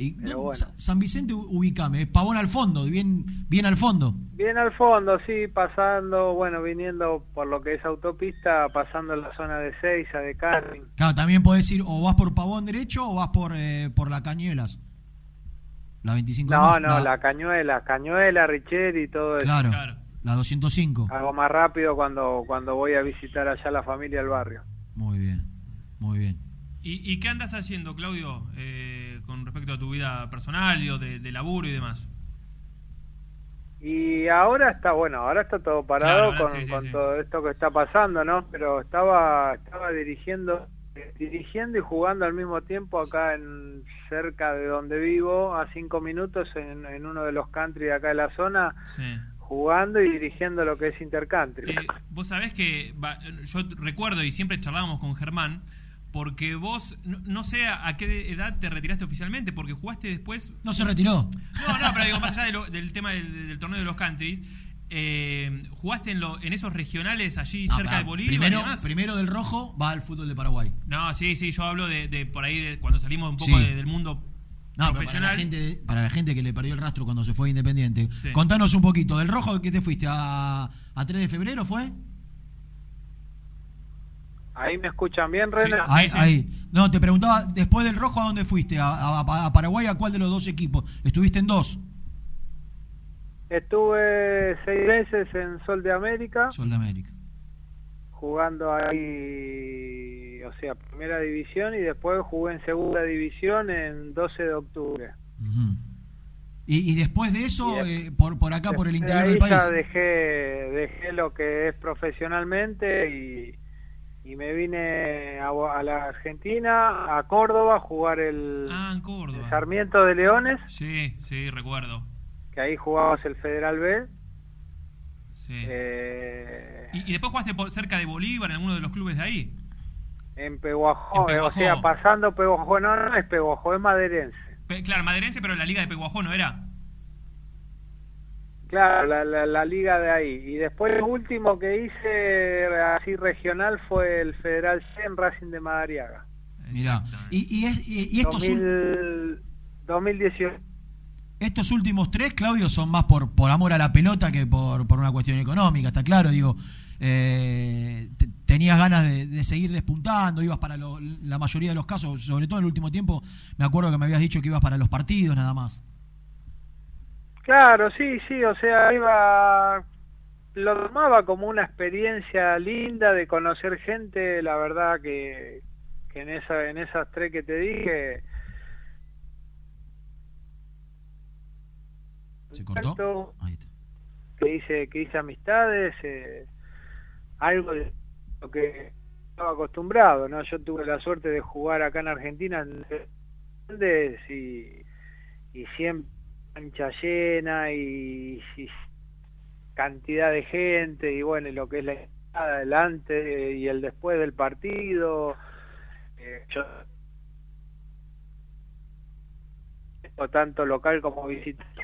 Y, bueno. San Vicente, ubicame, Pavón al fondo, bien, bien al fondo. Bien al fondo, sí, pasando, bueno, viniendo por lo que es autopista, pasando la zona de Seiza, de Carmen. Claro, también podés ir o vas por Pavón derecho o vas por, eh, por la Cañuelas. La 25 de No, no, la cañuela, cañuela, Richeri y todo eso. Claro, la 205. Hago más rápido cuando, cuando voy a visitar allá la familia al barrio. Muy bien, muy bien. ¿Y, y qué andas haciendo, Claudio, eh, con respecto a tu vida personal, digo, de, de laburo y demás? Y ahora está, bueno, ahora está todo parado Claro, con, sí, sí, con sí. todo esto que está pasando, ¿no? Pero estaba, estaba dirigiendo, dirigiendo y jugando al mismo tiempo acá en cerca de donde vivo, a cinco minutos en, en uno de los country de acá de la zona, Sí. jugando y dirigiendo lo que es intercountry. Eh, vos sabés que va, yo recuerdo y siempre charlábamos con Germán, porque vos, no, no sé a, qué edad te retiraste oficialmente, porque jugaste después... No se retiró. No, no, pero digo, más allá de lo- del tema del, del torneo de los countries, eh, jugaste en, lo, en esos regionales allí cerca de Bolivia primero, del rojo va al fútbol de Paraguay. No, sí, sí, yo hablo de, de por ahí, de cuando salimos un poco Sí. de- del mundo No, para profesional. la, gente, para la gente que le perdió el rastro cuando se fue Independiente. Sí. Contanos un poquito. ¿Del rojo que te fuiste? ¿A, a 3 de febrero fue? Ahí me escuchan bien, René. ahí, ahí. No, te preguntaba, después del rojo, ¿a dónde fuiste? ¿A, a- a Paraguay? ¿A cuál de los dos equipos? ¿Estuviste en dos? Estuve seis meses en Sol de América. Sol de América. Jugando ahí, o sea, primera división y después jugué en segunda división en 12 de octubre. Y, y después de eso, eh, por, por acá, por el interior ahí del país. ya dejé, dejé lo que es profesionalmente y, y me vine a, a la Argentina, a Córdoba, a jugar el, Ah, en Córdoba. el Sarmiento de Leones, Sí, sí, recuerdo. que ahí jugabas el Federal B. Sí. Eh, ¿Y, y después jugaste por- cerca de Bolívar en alguno de los clubes de ahí? en Peguajó, En eh, o sea, pasando Peguajó, no, no es Peguajó, es maderense. Pe- claro, maderense, pero la liga de Peguajó no era. Claro, la, la, la liga de ahí. Y después lo último que hice así regional fue el Federal C en Racing de Madariaga. Mirá. Y, y, es- y- y estos ul- 2000 2018. Estos últimos tres, Claudio, son más por, por amor a la pelota que por, por una cuestión económica, está claro. Digo, eh, te- tenías ganas de, de seguir despuntando, ibas para lo- la mayoría de los casos, sobre todo en el último tiempo, me acuerdo que me habías dicho que ibas para los partidos nada más. Claro, sí, sí, o sea, iba, lo tomaba como una experiencia linda de conocer gente, la verdad que, que en esa, en esas tres que te dije, ¿Se cortó? que hice, que hice amistades, eh, algo de lo que estaba acostumbrado, ¿no? Yo tuve la suerte de jugar acá en Argentina en y, y siempre cancha llena y, cantidad de gente y bueno, y lo que es la entrada adelante y el después del partido. eh, yo tanto local como visitante.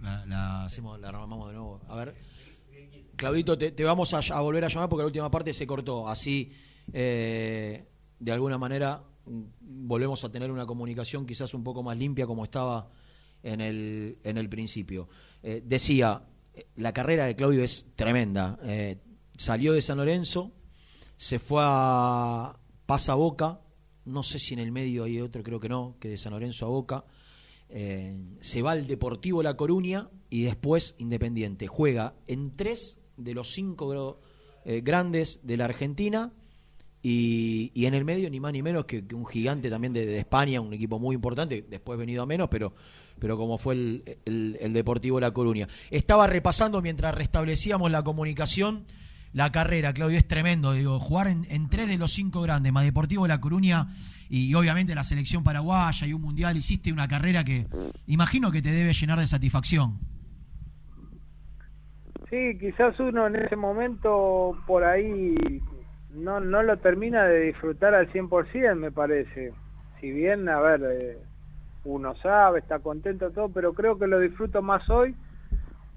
La, la hacemos, la armamos de nuevo. A ver. Claudito, te, vamos a, a volver a llamar porque la última parte se cortó. Así, eh, de alguna manera, volvemos a tener una comunicación quizás un poco más limpia como estaba en el, en el principio. Eh, decía, la carrera de Claudio es tremenda. Eh, salió de San Lorenzo, se fue a pasa Boca, no sé si en el medio hay otro, creo que no, que de San Lorenzo a Boca. Eh, se va al Deportivo La Coruña y después Independiente. Juega en tres de los cinco grandes de la Argentina y, en el medio ni más ni menos que, un gigante también de, de España, un equipo muy importante, después venido a menos, pero, pero como fue el, el- el Deportivo La Coruña. Estaba repasando mientras restablecíamos la comunicación la carrera, Claudio, es tremendo. Digo, jugar en, tres de los cinco grandes, más Deportivo La Coruña y, obviamente la selección paraguaya y un mundial, hiciste una carrera que imagino que te debe llenar de satisfacción. Sí, quizás uno en ese momento por ahí no, no lo termina de disfrutar al 100%, me parece. Si bien, a ver, eh, uno sabe, está contento, todo, pero creo que lo disfruto más hoy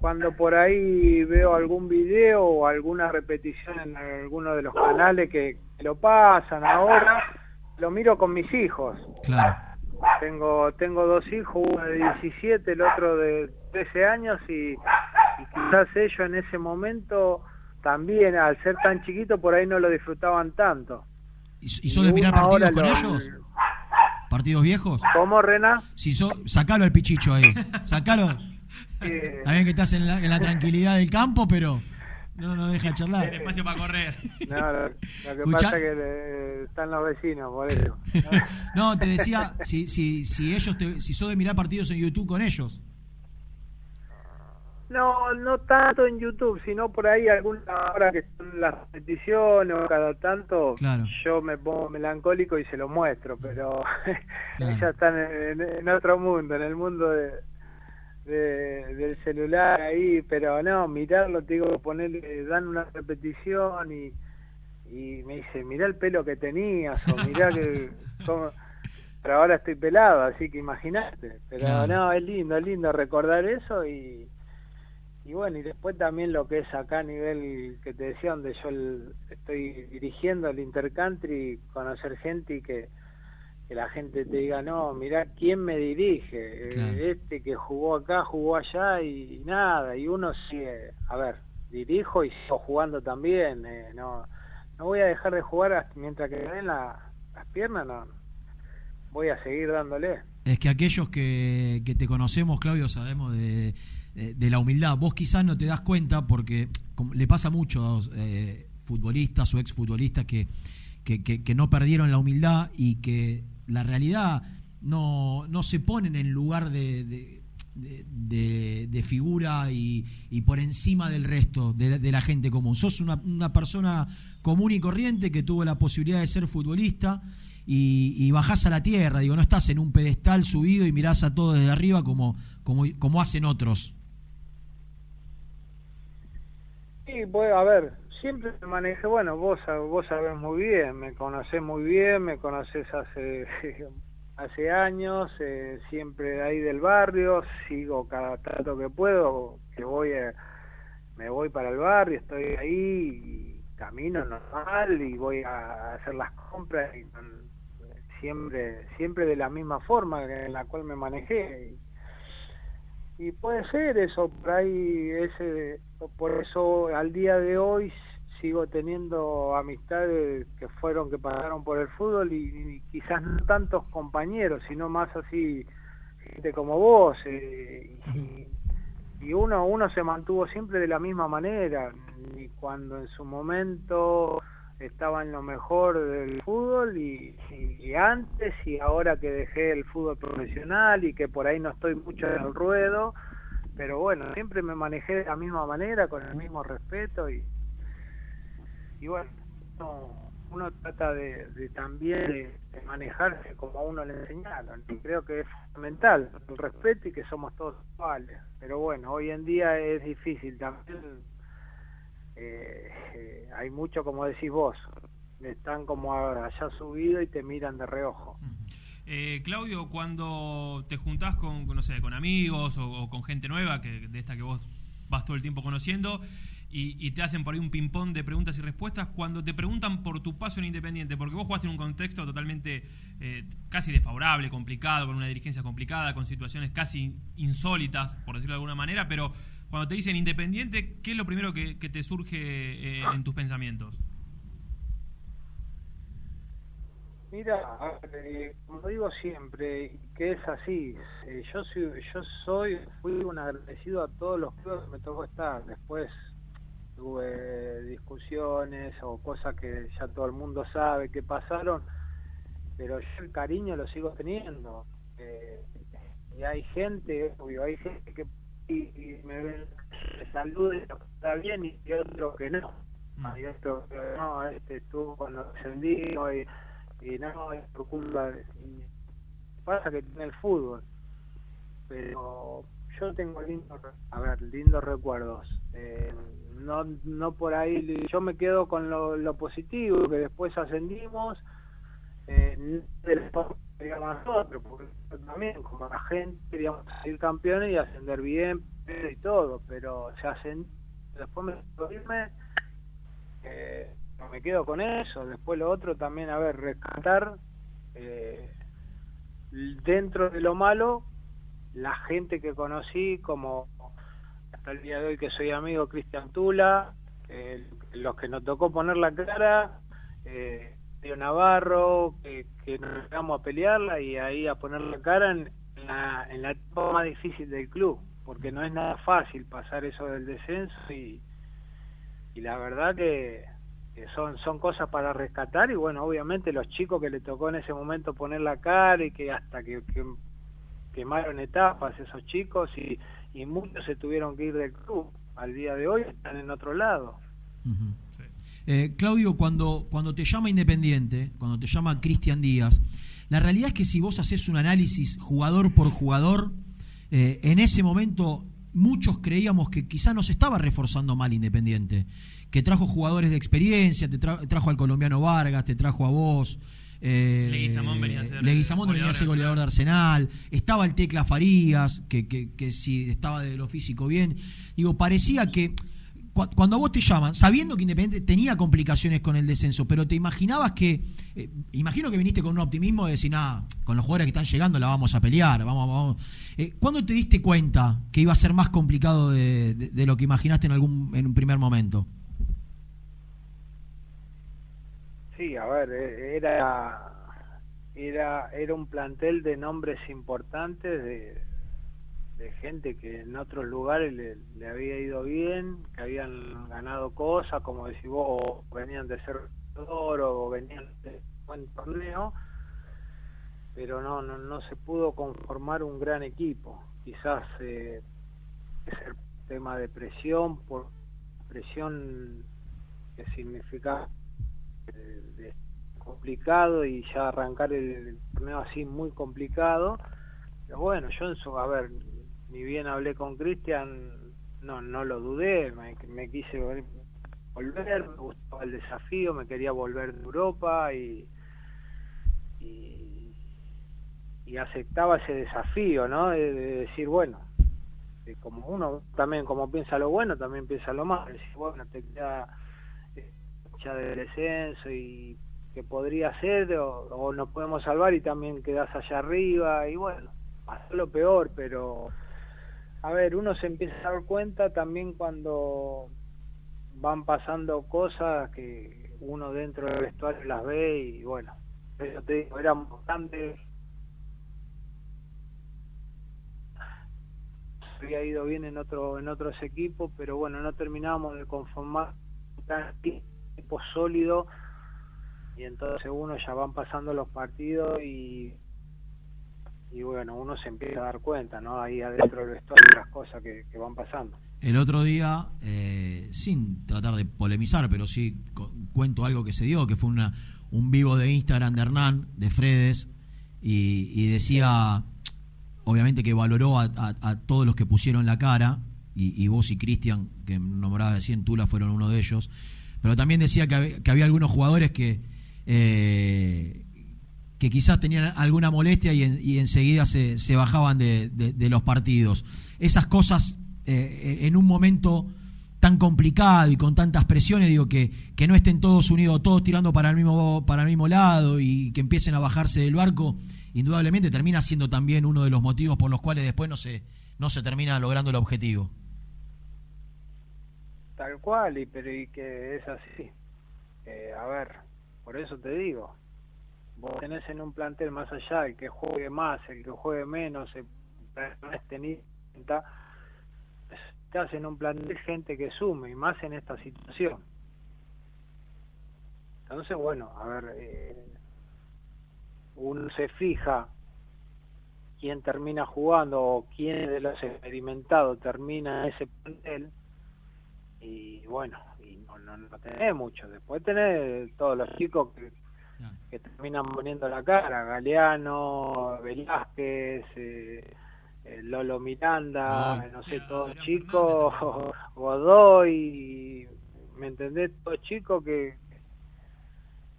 cuando por ahí veo algún video o alguna repetición en alguno de los canales que lo pasan ahora, lo miro con mis hijos. Claro. Tengo tengo dos hijos, uno de 17, el otro de 13 años y, y quizás ellos en ese momento también al ser tan chiquito por ahí no lo disfrutaban tanto. ¿Y, y sos de mirar partidos con lo- ellos? ¿Partidos viejos? ¿Cómo, Rena? Si so, sacalo al pichicho ahí. Sacalo. Eh, Está bien que estás en la, en la tranquilidad del campo, pero no no deja de charlar. Tiene espacio para correr. no, lo, lo que Escuchá- pasa es que eh, están los vecinos, por eso. No, te decía, si, si, si ellos te, si sos de mirar partidos en YouTube con ellos. No, no tanto en YouTube, sino por ahí alguna hora que son las repeticiones o cada tanto, Claro. yo me pongo melancólico y se lo muestro, pero Claro. ellos están en, en otro mundo, en el mundo de, de- del celular ahí, pero no, mirarlo, te digo, ponerle, dan una repetición y, y me dice, mirá el pelo que tenías, o mirá que... cómo- Pero ahora estoy pelado, así que imagínate. Pero Claro. no, es lindo, es lindo recordar eso y, y bueno, y después también lo que es acá a nivel que te decía, donde yo el- estoy dirigiendo el Intercountry, conocer gente y que, que la gente te diga, no, mirá quién me dirige, Eh, Claro. este que jugó acá, jugó allá y, nada, y uno sigue, a ver, dirijo y sigo jugando también, eh, no, no voy a dejar de jugar hasta- mientras que me den la- las piernas, no, voy a seguir dándole. Es que aquellos que, que te conocemos, Claudio, sabemos de, de- de la humildad. Vos quizás no te das cuenta porque le pasa a muchos eh, futbolistas o exfutbolistas que, que, que, no perdieron la humildad y que la realidad no, no se ponen en lugar de, de, figura y, y por encima del resto de, de la gente común. Sos una, una persona común y corriente que tuvo la posibilidad de ser futbolista y, y bajás a la tierra, digo, no estás en un pedestal subido y mirás a todo desde arriba como, como, como hacen otros. Sí, pues, a ver, siempre me manejé, bueno, vos, vos sabés muy bien, me conocés muy bien, me conocés hace, hace años, eh, siempre ahí del barrio, sigo cada tanto que puedo, que voy, a- me voy para el barrio, estoy ahí, y camino normal y voy a hacer las compras y con- siempre siempre de la misma forma en la cual me manejé y, puede ser eso por ahí ese por eso al día de hoy sigo teniendo amistades que fueron que pasaron por el fútbol y, y quizás no tantos compañeros sino más así gente como vos eh, y, y uno uno se mantuvo siempre de la misma manera y cuando en su momento estaba en lo mejor del fútbol y, antes y ahora que dejé el fútbol profesional y que por ahí no estoy mucho en el ruedo pero bueno siempre me manejé de la misma manera con el mismo respeto y y bueno uno, uno trata de, de también de, de manejarse como a uno le enseñaron y creo que es fundamental el respeto y que somos todos iguales pero bueno hoy en día es difícil también eh, hay mucho como decís vos están como allá subido y te miran de reojo. Eh, Claudio, cuando te juntás con, no sé, con amigos o, con gente nueva, que de esta que vos vas todo el tiempo conociendo, y, y te hacen por ahí un ping-pong de preguntas y respuestas, cuando te preguntan por tu paso en Independiente, porque vos jugaste en un contexto totalmente eh, casi desfavorable, complicado, con una dirigencia complicada, con situaciones casi insólitas, por decirlo de alguna manera, pero cuando te dicen Independiente, ¿qué es lo primero que, que te surge eh, en tus pensamientos? Mira, eh, como digo siempre, que es así, eh, yo soy, yo soy, fui un agradecido a todos los clubes que me tocó estar. Después tuve discusiones o cosas que ya todo el mundo sabe que pasaron, pero yo el cariño lo sigo teniendo. Eh, y hay gente, obvio, hay gente que y, y me, ven, y lo está bien y otro que no. Hay otro que no, este estuvo cuando ascendí y y no es por culpa y pasa que tiene el fútbol pero yo tengo lindos a ver lindos recuerdos. Eh, no no por ahí yo me quedo con lo, lo positivo que después ascendimos eh, queríamos nosotros porque también como la gente queríamos salir campeones y ascender bien y todo pero hacen después me eh, me quedo con eso. Después lo otro también, a ver, rescatar eh, dentro de lo malo la gente que conocí, como hasta el día de hoy que soy amigo Cristian Tula, eh, los que nos tocó poner la cara, eh, Navarro, que, nos llegamos a pelearla y ahí a poner la cara en, la, en la etapa más difícil del club, porque no es nada fácil pasar eso del descenso y, y la verdad que, son son cosas para rescatar y bueno obviamente los chicos que le tocó en ese momento poner la cara y que hasta que, que quemaron etapas esos chicos y, y muchos se tuvieron que ir del club al día de hoy están en otro lado Eh, Claudio, cuando, cuando te llama Independiente, cuando te llama Cristian Díaz, la realidad es que si vos haces un análisis jugador por jugador, eh, en ese momento muchos creíamos que quizás nos estaba reforzando mal Independiente, que trajo jugadores de experiencia, te tra- trajo al colombiano Vargas, te trajo a vos. Eh, Leguizamón venía a ser Leguizamón venía a goleador ser de goleador de Arsenal, estaba el Tecla Farías, que, que, que si estaba de lo físico bien. Digo, parecía que cuando vos te llaman, sabiendo que Independiente tenía complicaciones con el descenso, pero te imaginabas que, eh, imagino que viniste con un optimismo de decir, nada, con los jugadores que están llegando la vamos a pelear, vamos, vamos. Eh, ¿Cuándo te diste cuenta que iba a ser más complicado de, de- lo que imaginaste en algún en un primer momento? sí a ver eh, era era era un plantel de nombres importantes de de gente que en otros lugares le, había ido bien, que habían ganado cosas, como decís vos, o venían de ser oro o venían de buen torneo, pero no, no, no se pudo conformar un gran equipo. Quizás eh, es el tema de presión, por presión que significa eh, complicado y ya arrancar el, el torneo así muy complicado. Pero bueno, yo en su, a ver, ni bien hablé con Cristian, no, no lo dudé, me, me quise vol- volver, me gustaba el desafío, me quería volver de Europa y, y, aceptaba ese desafío, ¿no? De, de decir, bueno, como uno también, como piensa lo bueno, también piensa lo malo, decir, bueno, te queda eh, ya de descenso y que podría ser o, o nos podemos salvar y también quedás allá arriba y bueno, pasó lo peor, pero a ver, uno se empieza a dar cuenta también cuando van pasando cosas que uno dentro del vestuario las ve y bueno, eso te digo, éramos grandes, había ido bien en otro en otros equipos, pero bueno, no terminábamos de conformar un equipo sólido. Y entonces uno ya van pasando los partidos y y bueno, uno se empieza a dar cuenta, ¿no? Ahí adentro del vestuario las cosas que, que van pasando. El otro día, eh, sin tratar de polemizar, pero sí cu- cuento algo que se dio, que fue una, un vivo de Instagram de Hernán, de Fredes, y, decía, obviamente que valoró a, todos los que pusieron la cara, y, vos y Cristian, que nombraba recién Tula, fueron uno de ellos, pero también decía que, hab- que había algunos jugadores que... eh, que quizás tenían alguna molestia y, en- enseguida se, bajaban de los partidos. Esas cosas eh, en un momento tan complicado y con tantas presiones, digo que, que no estén todos unidos, todos tirando para el mismo para el mismo lado y que empiecen a bajarse del barco, indudablemente termina siendo también uno de los motivos por los cuales después no se no se termina logrando el objetivo. Tal cual, y pero y que es así. Eh, a ver, por eso te digo, vos tenés en un plantel más allá el que juegue más, el que juegue menos, el no es tenido en cuenta, estás en un plantel gente que sume, y más en esta situación. Entonces, bueno, a ver, eh, uno se fija quién termina jugando o quién de los experimentados termina ese plantel y bueno, y no, no, no tenés mucho. Después tenés todos los chicos que, que terminan poniendo la cara, Galeano, Velázquez, eh, eh, Lolo Miranda, no sé, todos chicos, Godoy, ¿me entendés? Todos chicos que,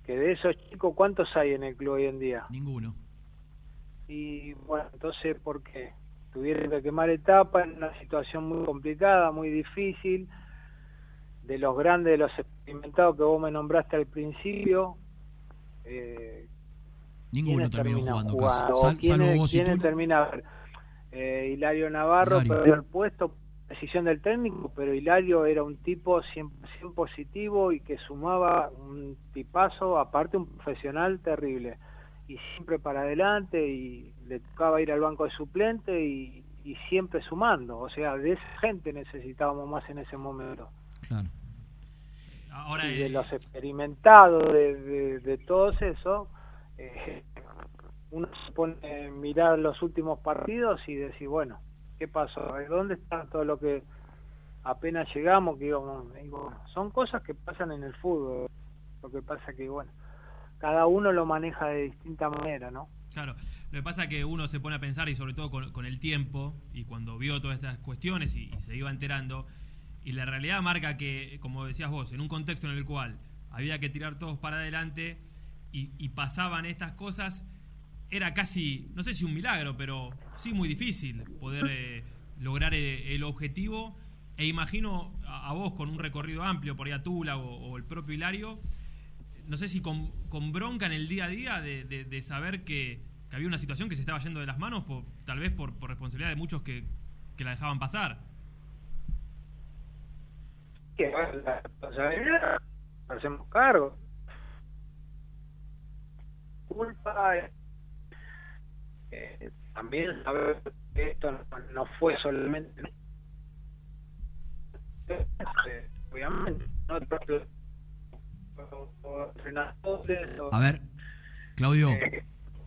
que de esos chicos, ¿cuántos hay en el club hoy en día? Ninguno. Y bueno, entonces, ¿por qué? Tuvieron que quemar etapas en una situación muy complicada, muy difícil. De los grandes, de los experimentados que vos me nombraste al principio, eh, Ninguno ¿quiénes terminó jugando, casi. jugando? Sal- ¿Quiénes, salvo vos y quiénes tú. terminan? Eh, Hilario Navarro Hilario. perdió el puesto, decisión del técnico, pero Hilario era un tipo 100%, positivo y que sumaba un tipazo, aparte un profesional terrible. Y siempre para adelante y le tocaba ir al banco de suplente y, y siempre sumando. O sea, de esa gente necesitábamos más en ese momento. Claro. Ahora, y de eh, los experimentados de, de, de todos esos, eh, uno se pone a mirar los últimos partidos y decir, bueno, ¿qué pasó? ¿Dónde está todo lo que apenas llegamos? Que íbamos? Bueno, son cosas que pasan en el fútbol. Lo que pasa que, bueno, cada uno lo maneja de distinta manera, ¿no? Claro, lo que pasa es que uno se pone a pensar y sobre todo con, con el tiempo y cuando vio todas estas cuestiones y, y se iba enterando y la realidad marca que, como decías vos, en un contexto en el cual había que tirar todos para adelante y, pasaban estas cosas, era casi, no sé si un milagro, pero sí muy difícil poder eh, lograr eh, el objetivo e imagino a, vos con un recorrido amplio por ahí a Tula o, el propio Hilario, no sé si con, con bronca en el día a día de, saber que, que había una situación que se estaba yendo de las manos, por- tal vez por, por responsabilidad de muchos que, que la dejaban pasar. Que la responsabilidad, hacemos cargo. Culpa eh, también saber que esto no, no fue solamente obviamente nosotros como entrenadores o- A ver, Claudio, eh,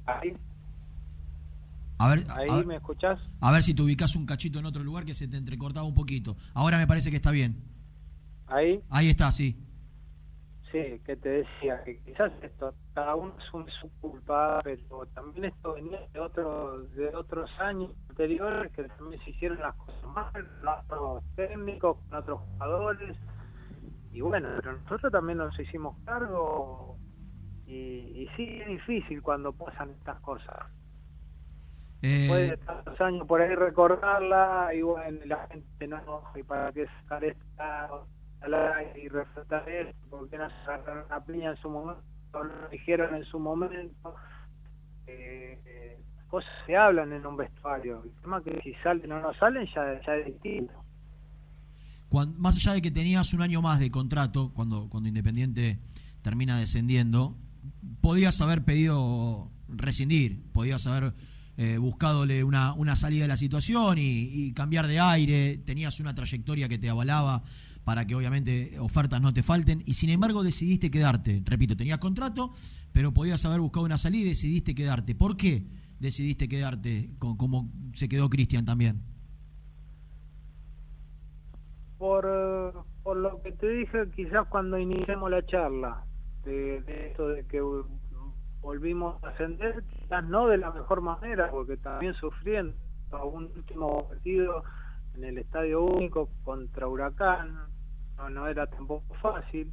ahí, a ver, ahí a, me escuchás a ver si te ubicas un cachito en otro lugar que se te entrecortaba un poquito. Ahora me parece que está bien. Ahí Ahí está, sí. Sí, que te decía que quizás esto, cada uno asume su culpa, pero también esto venía de otros de otros años anteriores que también se hicieron las cosas mal, con otros técnicos, con otros jugadores, y bueno, pero nosotros también nos hicimos cargo, y, y sí es difícil cuando pasan estas cosas. Después de Eh, tantos años por ahí recordarla, y bueno, la gente no, y para qué sacar esta y refletar esto, porque no se sacaron una piña en su momento, nos dijeron en su momento. Eh, eh, cosas se hablan en un vestuario. El tema es que si salen o no salen ya, es distinto. Más allá de que tenías un año más de contrato, cuando, cuando Independiente termina descendiendo, podías haber pedido rescindir, podías haber eh, buscadole una, una salida de la situación y, y cambiar de aire, tenías una trayectoria que te avalaba para que obviamente ofertas no te falten y sin embargo decidiste quedarte. Repito, tenías contrato, pero podías haber buscado una salida y decidiste quedarte. ¿Por qué decidiste quedarte co- como se quedó Cristian también? por, por lo que te dije quizás cuando iniciamos la charla, de, de esto de que volvimos a ascender, quizás no de la mejor manera, porque también sufriendo un último partido en el Estadio Único contra Huracán, no, no era tampoco fácil,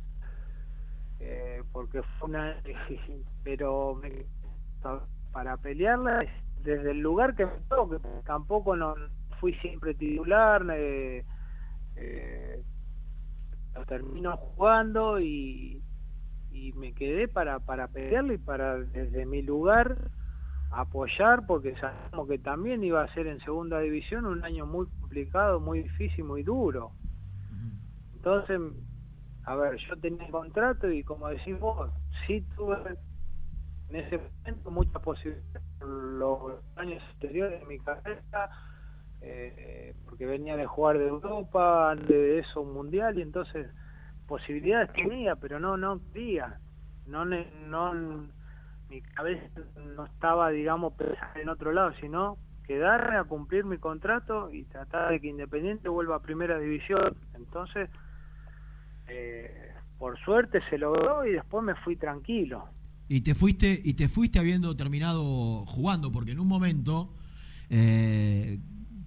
eh, porque fue una... pero me- para pelearla desde el lugar que me toque, tampoco no fui siempre titular, eh, eh, lo termino jugando y, y me quedé para, para pelearle y para desde mi lugar apoyar porque sabemos que también iba a ser en segunda división un año muy complicado, muy difícil, muy duro. Entonces, a ver, yo tenía contrato y como decís vos, sí tuve en ese momento muchas posibilidades los años anteriores de mi carrera eh, porque venía de jugar de Europa, de eso un mundial y entonces posibilidades tenía, pero no no quería. No no mi cabeza no estaba digamos pensando en otro lado, sino quedarme a cumplir mi contrato y tratar de que Independiente vuelva a primera división. Entonces eh, por suerte se logró y después me fui tranquilo. Y te fuiste y te fuiste habiendo terminado jugando, porque en un momento eh,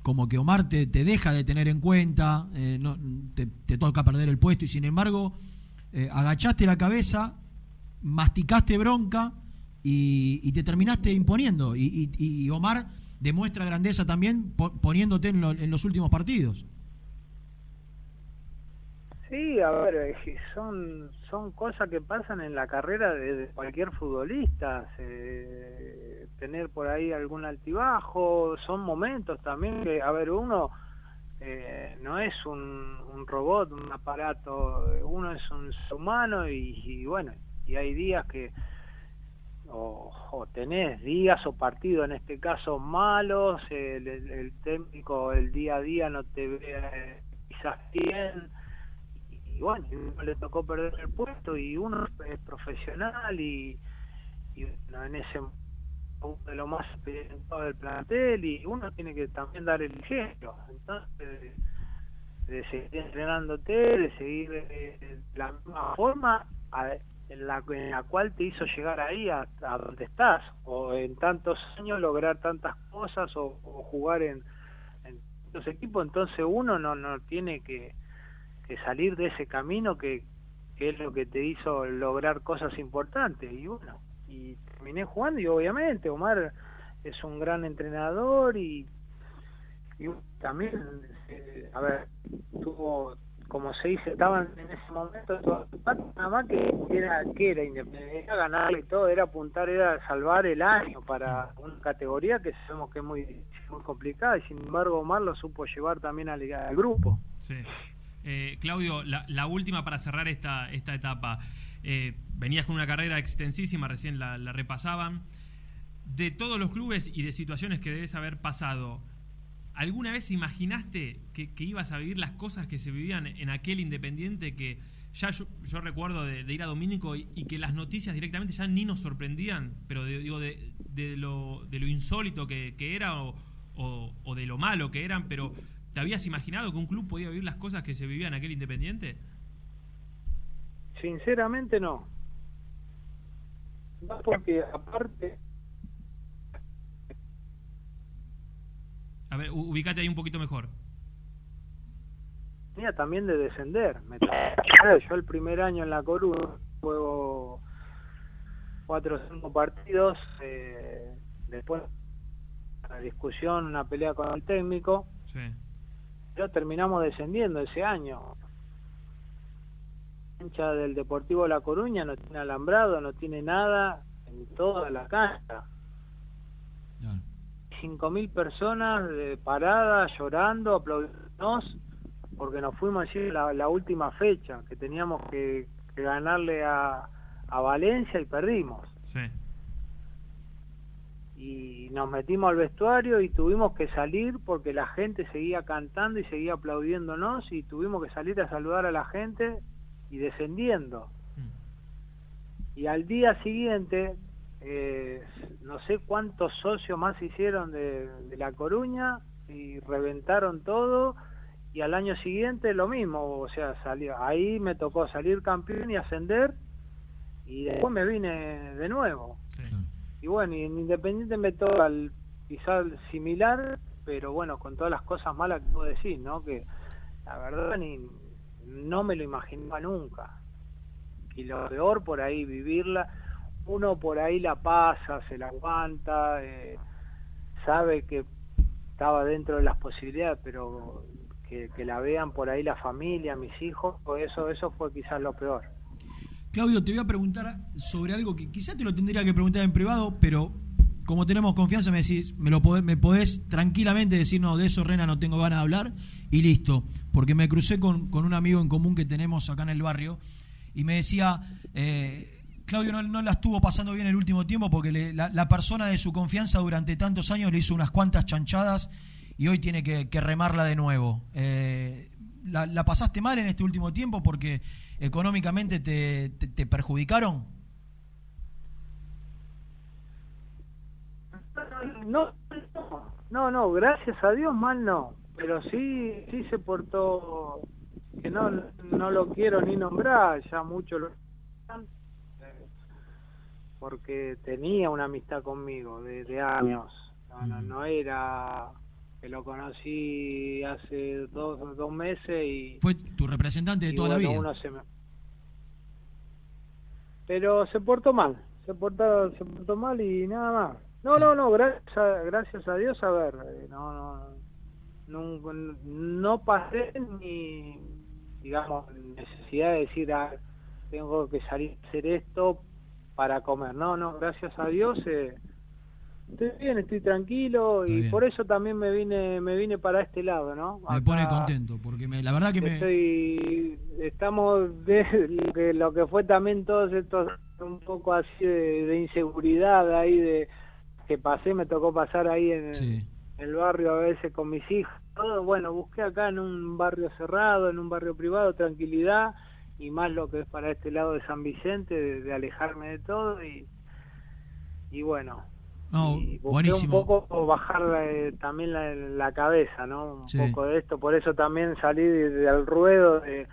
como que Omar te, te deja de tener en cuenta, eh, no, te, toca perder el puesto y sin embargo agachaste la cabeza, masticaste bronca y, te terminaste imponiendo. Y, y- Omar demuestra grandeza también po- poniéndote en, lo- en los últimos partidos. Sí, a ver, son, son cosas que pasan en la carrera de, cualquier futbolista. tener por ahí algún altibajo, son momentos también que, a ver, uno eh, no es un, un robot, un aparato, uno es un ser humano y, y bueno, y hay días que o, o tenés días o partidos en este caso malos, el, el- el técnico el día a día no te ve eh, quizás bien y bueno, y uno le tocó perder el puesto y uno es profesional y, y bueno, en ese uno de lo más experimentado del plantel y uno tiene que también dar el ejemplo. Entonces, de seguir entrenándote, de seguir eh, de la misma forma a- en la, en la cual te hizo llegar ahí a, donde estás, o en tantos años lograr tantas cosas o, o jugar en, en tantos equipos, entonces uno no, no tiene que, que salir de ese camino que, es lo que te hizo lograr cosas importantes y bueno, y terminé jugando y obviamente Omar es un gran entrenador y, y también, eh, a ver, tuvo, como se dice, estaban en ese momento nada más que era, que era independiente, era ganarle y todo, era apuntar, era salvar el año para una categoría que sabemos que es muy, muy complicada y sin embargo Omar lo supo llevar también al, al grupo. Sí. Eh, Claudio, la, la última para cerrar esta, esta etapa. Eh, venías con una carrera extensísima, recién la, repasaban. De todos los clubes y de situaciones que debes haber pasado, ¿alguna vez imaginaste que, ibas a vivir las cosas que se vivían en aquel Independiente que ya yo, yo recuerdo de, ir a Domínico y, que las noticias directamente ya ni nos sorprendían, pero de, digo, de, de lo, insólito que, era o- o de lo malo que eran, pero ¿te habías imaginado que un club podía vivir las cosas que se vivían en aquel Independiente? Sinceramente no. No porque aparte A ver, u- ubícate ahí un poquito mejor. tenía también de descender. Me yo el primer año en la Coruña juego cuatro o cinco partidos, eh, después una discusión, una pelea con el técnico, Sí. Pero terminamos descendiendo ese año. cancha del Deportivo La Coruña no tiene alambrado, no tiene nada en toda la cancha. Cinco mil personas eh, paradas, llorando, aplaudiéndonos, porque nos fuimos allí la, la última fecha, que teníamos que, que ganarle a, a Valencia y perdimos. Sí. Y nos metimos al vestuario y tuvimos que salir porque la gente seguía cantando y seguía aplaudiéndonos y tuvimos que salir a saludar a la gente y descendiendo. Y al día siguiente, eh, no sé cuántos socios más hicieron de, de La Coruña y reventaron todo y al año siguiente lo mismo, o sea, salió, ahí me tocó salir campeón y ascender y después me vine de nuevo. Y bueno, y en Independiente me quizás similar, pero bueno, con todas las cosas malas que puedo decir, ¿no? Que la verdad ni no me lo imaginaba nunca. Y lo peor por ahí vivirla, uno por ahí la pasa, se la aguanta, eh, sabe que estaba dentro de las posibilidades, pero que, que la vean por ahí la familia, mis hijos, pues eso, eso fue quizás lo peor. Claudio, te voy a preguntar sobre algo que quizás te lo tendría que preguntar en privado, pero como tenemos confianza me decís, me lo podés, me podés tranquilamente decir, no, de eso Rena no tengo ganas de hablar y listo, porque me crucé con, un amigo en común que tenemos acá en el barrio y me decía, eh, Claudio no, no la estuvo pasando bien el último tiempo porque la, persona de su confianza durante tantos años le hizo unas cuantas chanchadas y hoy tiene que, remarla de nuevo. Eh, la pasaste mal en este último tiempo porque económicamente te, te- te perjudicaron? No, no, no, no, gracias a Dios mal no, pero sí, sí se portó, que no, no lo quiero ni nombrar, ya mucho lo porque tenía una amistad conmigo de, de años, no, no, no era que lo conocí hace dos, dos meses y... Fue tu representante de toda la vida. uno se me- Pero se portó mal, se portó, se portó mal y nada más. No, no, no, gracias a, gracias a Dios, a ver, eh, no, no, no, no pasé ni, digamos, necesidad de decir, ah, tengo que salir a hacer esto para comer. No, no, gracias a Dios, eh, estoy bien, estoy tranquilo y por eso también me vine, me vine para este lado, ¿no? Me pone contento porque me, la verdad que me... Estoy, estamos de lo que, lo que fue también todos estos un poco así de, de inseguridad ahí de que pasé, me tocó pasar ahí en Sí. el barrio a veces con mis hijos, todo, bueno, busqué acá en un barrio cerrado, en un barrio privado, tranquilidad y más lo que es para este lado de San Vicente, de, de alejarme de todo y, y bueno, No, y buenísimo. un poco bajar eh, también la, la cabeza, ¿no? Un Sí. poco de esto, por eso también salí de- del ruedo, de,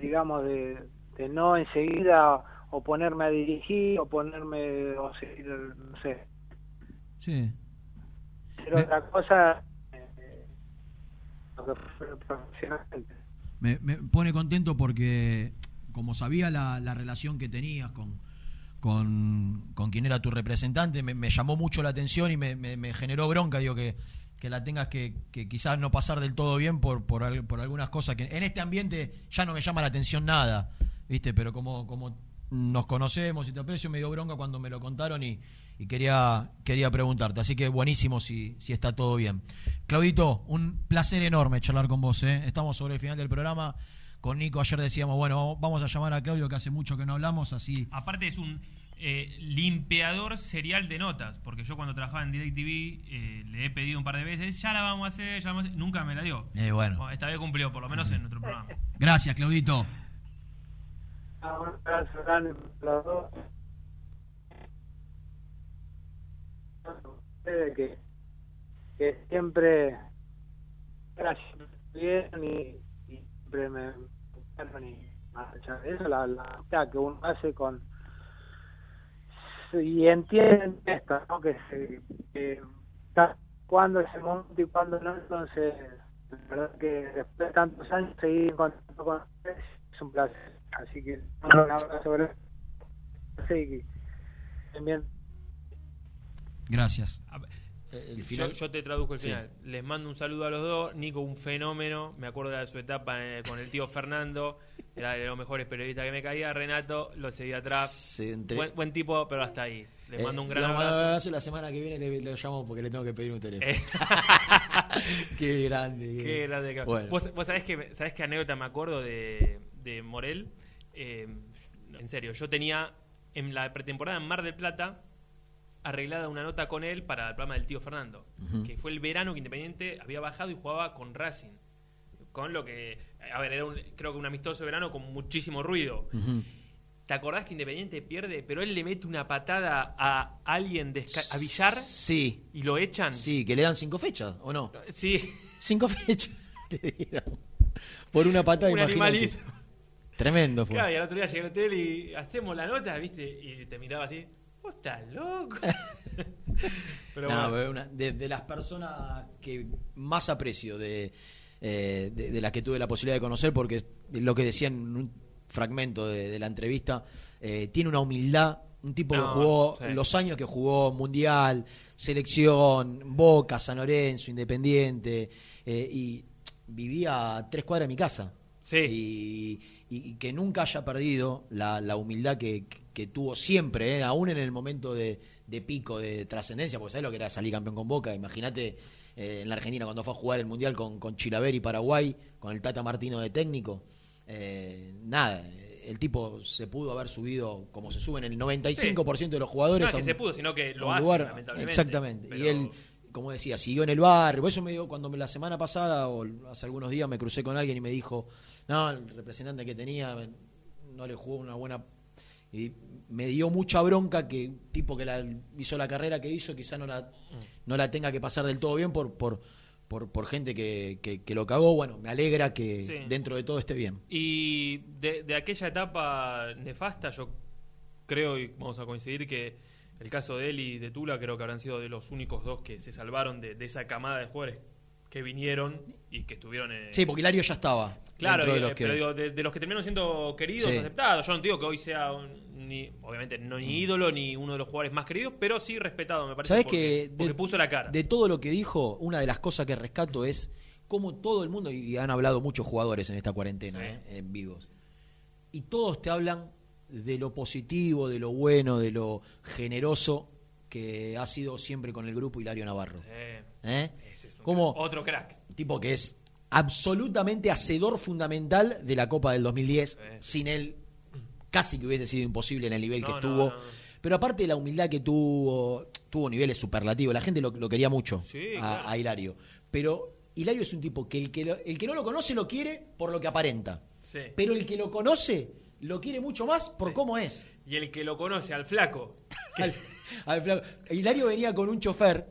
digamos, de, de no enseguida o ponerme a dirigir o ponerme, o seguir, no sé, Sí. hacer otra cosa, eh, lo que fue profesionalmente. Me, me pone contento porque, como sabía la, la relación que tenías con, con, con quien era tu representante, me, llamó mucho la atención y me, generó bronca, digo, que, que la tengas que, que quizás no pasar del todo bien por, por, al- por algunas cosas que en este ambiente ya no me llama la atención nada, ¿viste? Pero como, como nos conocemos y te aprecio, me dio bronca cuando me lo contaron y, y quería, quería preguntarte. Así que buenísimo si, si está todo bien. Claudito, un placer enorme charlar con vos. ¿eh? Estamos sobre el final del programa. Con Nico ayer decíamos, bueno, vamos a llamar a Claudio que hace mucho que no hablamos, así. Aparte es un eh, limpiador serial de notas, porque yo cuando trabajaba en DirecTV eh, le he pedido un par de veces, ya la vamos a hacer, ya la vamos a hacer", nunca me la dio. Eh, bueno. Esta vez cumplió, por lo menos en nuestro programa. Gracias, Claudito. Ah, que, que siempre gracias bien y, y siempre me buscaron y más allá de eso la, la amistad que uno hace con y entienden esto ¿no? que se que está cuando es el momento y cuando no entonces la verdad que después de tantos años seguir en contacto con ustedes es un placer así que un abrazo grande Sí, bien Gracias. El Yo, final. yo te traduzco el Sí. final. Les mando un saludo a los dos. Nico, un fenómeno. Me acuerdo de su etapa eh, con el tío Fernando. Era de los mejores periodistas que me caía. Renato, lo seguí atrás. entre- Buen, buen tipo, pero hasta ahí. Les Eh, mando un gran abrazo. abrazo, La semana que viene le, lo llamo porque le tengo que pedir un teléfono. qué grande. Eh. Qué grande. Bueno. ¿Vos, vos sabés, que, sabés qué anécdota me acuerdo de, de Morel? Eh, en serio, yo tenía en la pretemporada en Mar del Plata arreglada una nota con él para el programa del tío Fernando, que fue el verano que Independiente había bajado y jugaba con Racing. Con lo que, a ver, era un- creo que un amistoso verano con muchísimo ruido. ¿Te acordás que Independiente pierde, pero él le mete una patada a alguien de a Villar Sí. y lo echan? Sí, que le dan cinco fechas, ¿o no? Sí. Cinco fechas. le dieron. Por una patada, Un. Tremendo fue. Claro, y al otro día llegué al hotel y hacemos la nota, ¿viste? Y te miraba así, vos estás loco. Pero No, bueno. una- de, de las personas que más aprecio de, eh, de, de las que tuve la posibilidad de conocer, porque lo que decía en un fragmento de, de la entrevista, eh, tiene una humildad, un tipo que jugó sí. los años que jugó Mundial, Selección, Boca, San Lorenzo, Independiente, eh, y vivía a tres cuadras de mi casa. Y, y- y que nunca haya perdido la, la humildad que, que tuvo siempre, ¿eh? aún en el momento de, de pico, de trascendencia, porque sabes lo que era salir campeón con Boca. Imagínate eh, en la Argentina cuando fue a jugar el Mundial con, con Chilaveri y Paraguay, con el Tata Martino de técnico. Eh, nada, el tipo se pudo haber subido como se suben el 95% de los jugadores. No es a que un- se pudo, sino que lo lugar. lamentablemente. Exactamente. Pero- Y él, como decía, siguió en el barrio. Por eso me dio, cuando me- la semana pasada o hace algunos días me crucé con alguien y me dijo, no, el representante que tenía no le jugó una buena... Y me dio mucha bronca que un tipo que la, hizo la carrera que hizo quizá no la, no la tenga que pasar del todo bien por, por, por, por gente que, que, que lo cagó. Bueno, me alegra que Sí. dentro de todo esté bien. Y de, de aquella etapa nefasta, yo creo, y vamos a coincidir, que el caso de él y de Tula creo que habrán sido de los únicos dos que se salvaron de, de esa camada de jugadores que vinieron y que estuvieron en... Sí, porque Hilario ya estaba. Claro, de los que- pero digo, de, de los que terminaron siendo queridos, Sí. aceptados. Yo no digo que hoy sea, un- ni, obviamente, no ni ídolo ni uno de los jugadores más queridos, pero sí respetado, me parece. ¿Sabés porque, que de- porque puso la cara. De todo lo que dijo, una de las cosas que rescato es cómo todo el mundo, y han hablado muchos jugadores en esta cuarentena, ¿eh? en vivos, y todos te hablan de lo positivo, de lo bueno, de lo generoso que ha sido siempre con el grupo Hilario Navarro. Eh, ¿Eh? ese es Como crack. Otro crack. tipo que es absolutamente hacedor fundamental de la Copa del 2010. Sin él, casi que hubiese sido imposible en el nivel que No, estuvo. no. Pero aparte de la humildad que tuvo, tuvo niveles superlativos. La gente lo, lo quería mucho Sí, a, claro. a Hilario. Pero Hilario es un tipo que el que, lo- el que no lo conoce lo quiere por lo que aparenta. Sí. Pero el que lo conoce lo quiere mucho más por cómo es. Y el que lo conoce al flaco. Al- al flaco. Hilario venía con un chofer,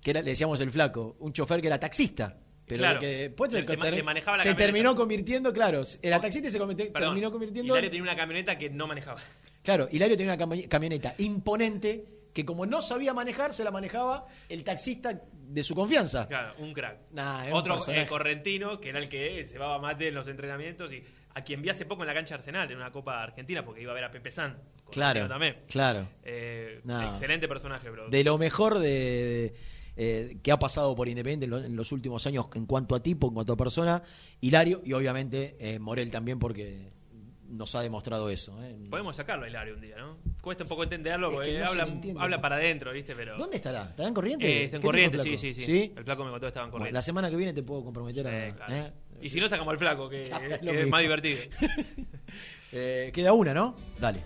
que era, le decíamos el flaco, un chofer que era taxista. Pero Claro. que se, le ma- le manejaba la se camioneta. terminó convirtiendo, claro, era taxista se convirtió- Perdón, terminó convirtiendo. Hilario tenía una camioneta que no manejaba. Claro, Hilario tenía una cami- camioneta imponente que como no sabía manejar, se la manejaba el taxista de su confianza. Claro, un crack. Nah, Otro eh, correntino, que era el que se llevaba mate en los entrenamientos y a quien vi hace poco en la cancha Arsenal, en una Copa Argentina, porque iba a ver a Pepe San. Claro, También. claro. Eh. Excelente personaje, bro. De lo mejor de, eh, que ha pasado por Independiente en, lo- en los últimos años en cuanto a tipo, en cuanto a persona, Hilario y obviamente eh, Morel también porque nos ha demostrado eso. ¿eh? Podemos sacarlo a Hilario un día, ¿no? Cuesta un poco entenderlo Es que porque no habla, le entiende. habla para adentro, ¿viste? Pero... ¿Dónde estará? ¿Estará en Corriente? Eh, está en ¿Qué Corriente, sí, sí, sí, El flaco me contó que estaba en Bueno, Corriente. la semana que viene te puedo comprometer a... Claro. ¿eh? Y si no, sacamos al flaco, que, Claro, que es lo es más divertido. Eh, queda una, ¿no? Dale.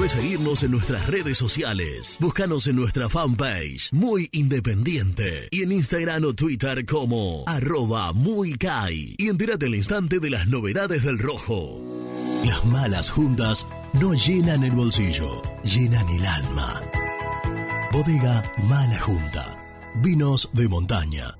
Podés seguirnos en nuestras redes sociales. Búscanos en nuestra fanpage, Muy Independiente. Y en Instagram o Twitter como arroba muy Kai. Y entérate al instante de las novedades del rojo. Las malas juntas no llenan el bolsillo, llenan el alma. Bodega Mala Junta. Vinos de montaña.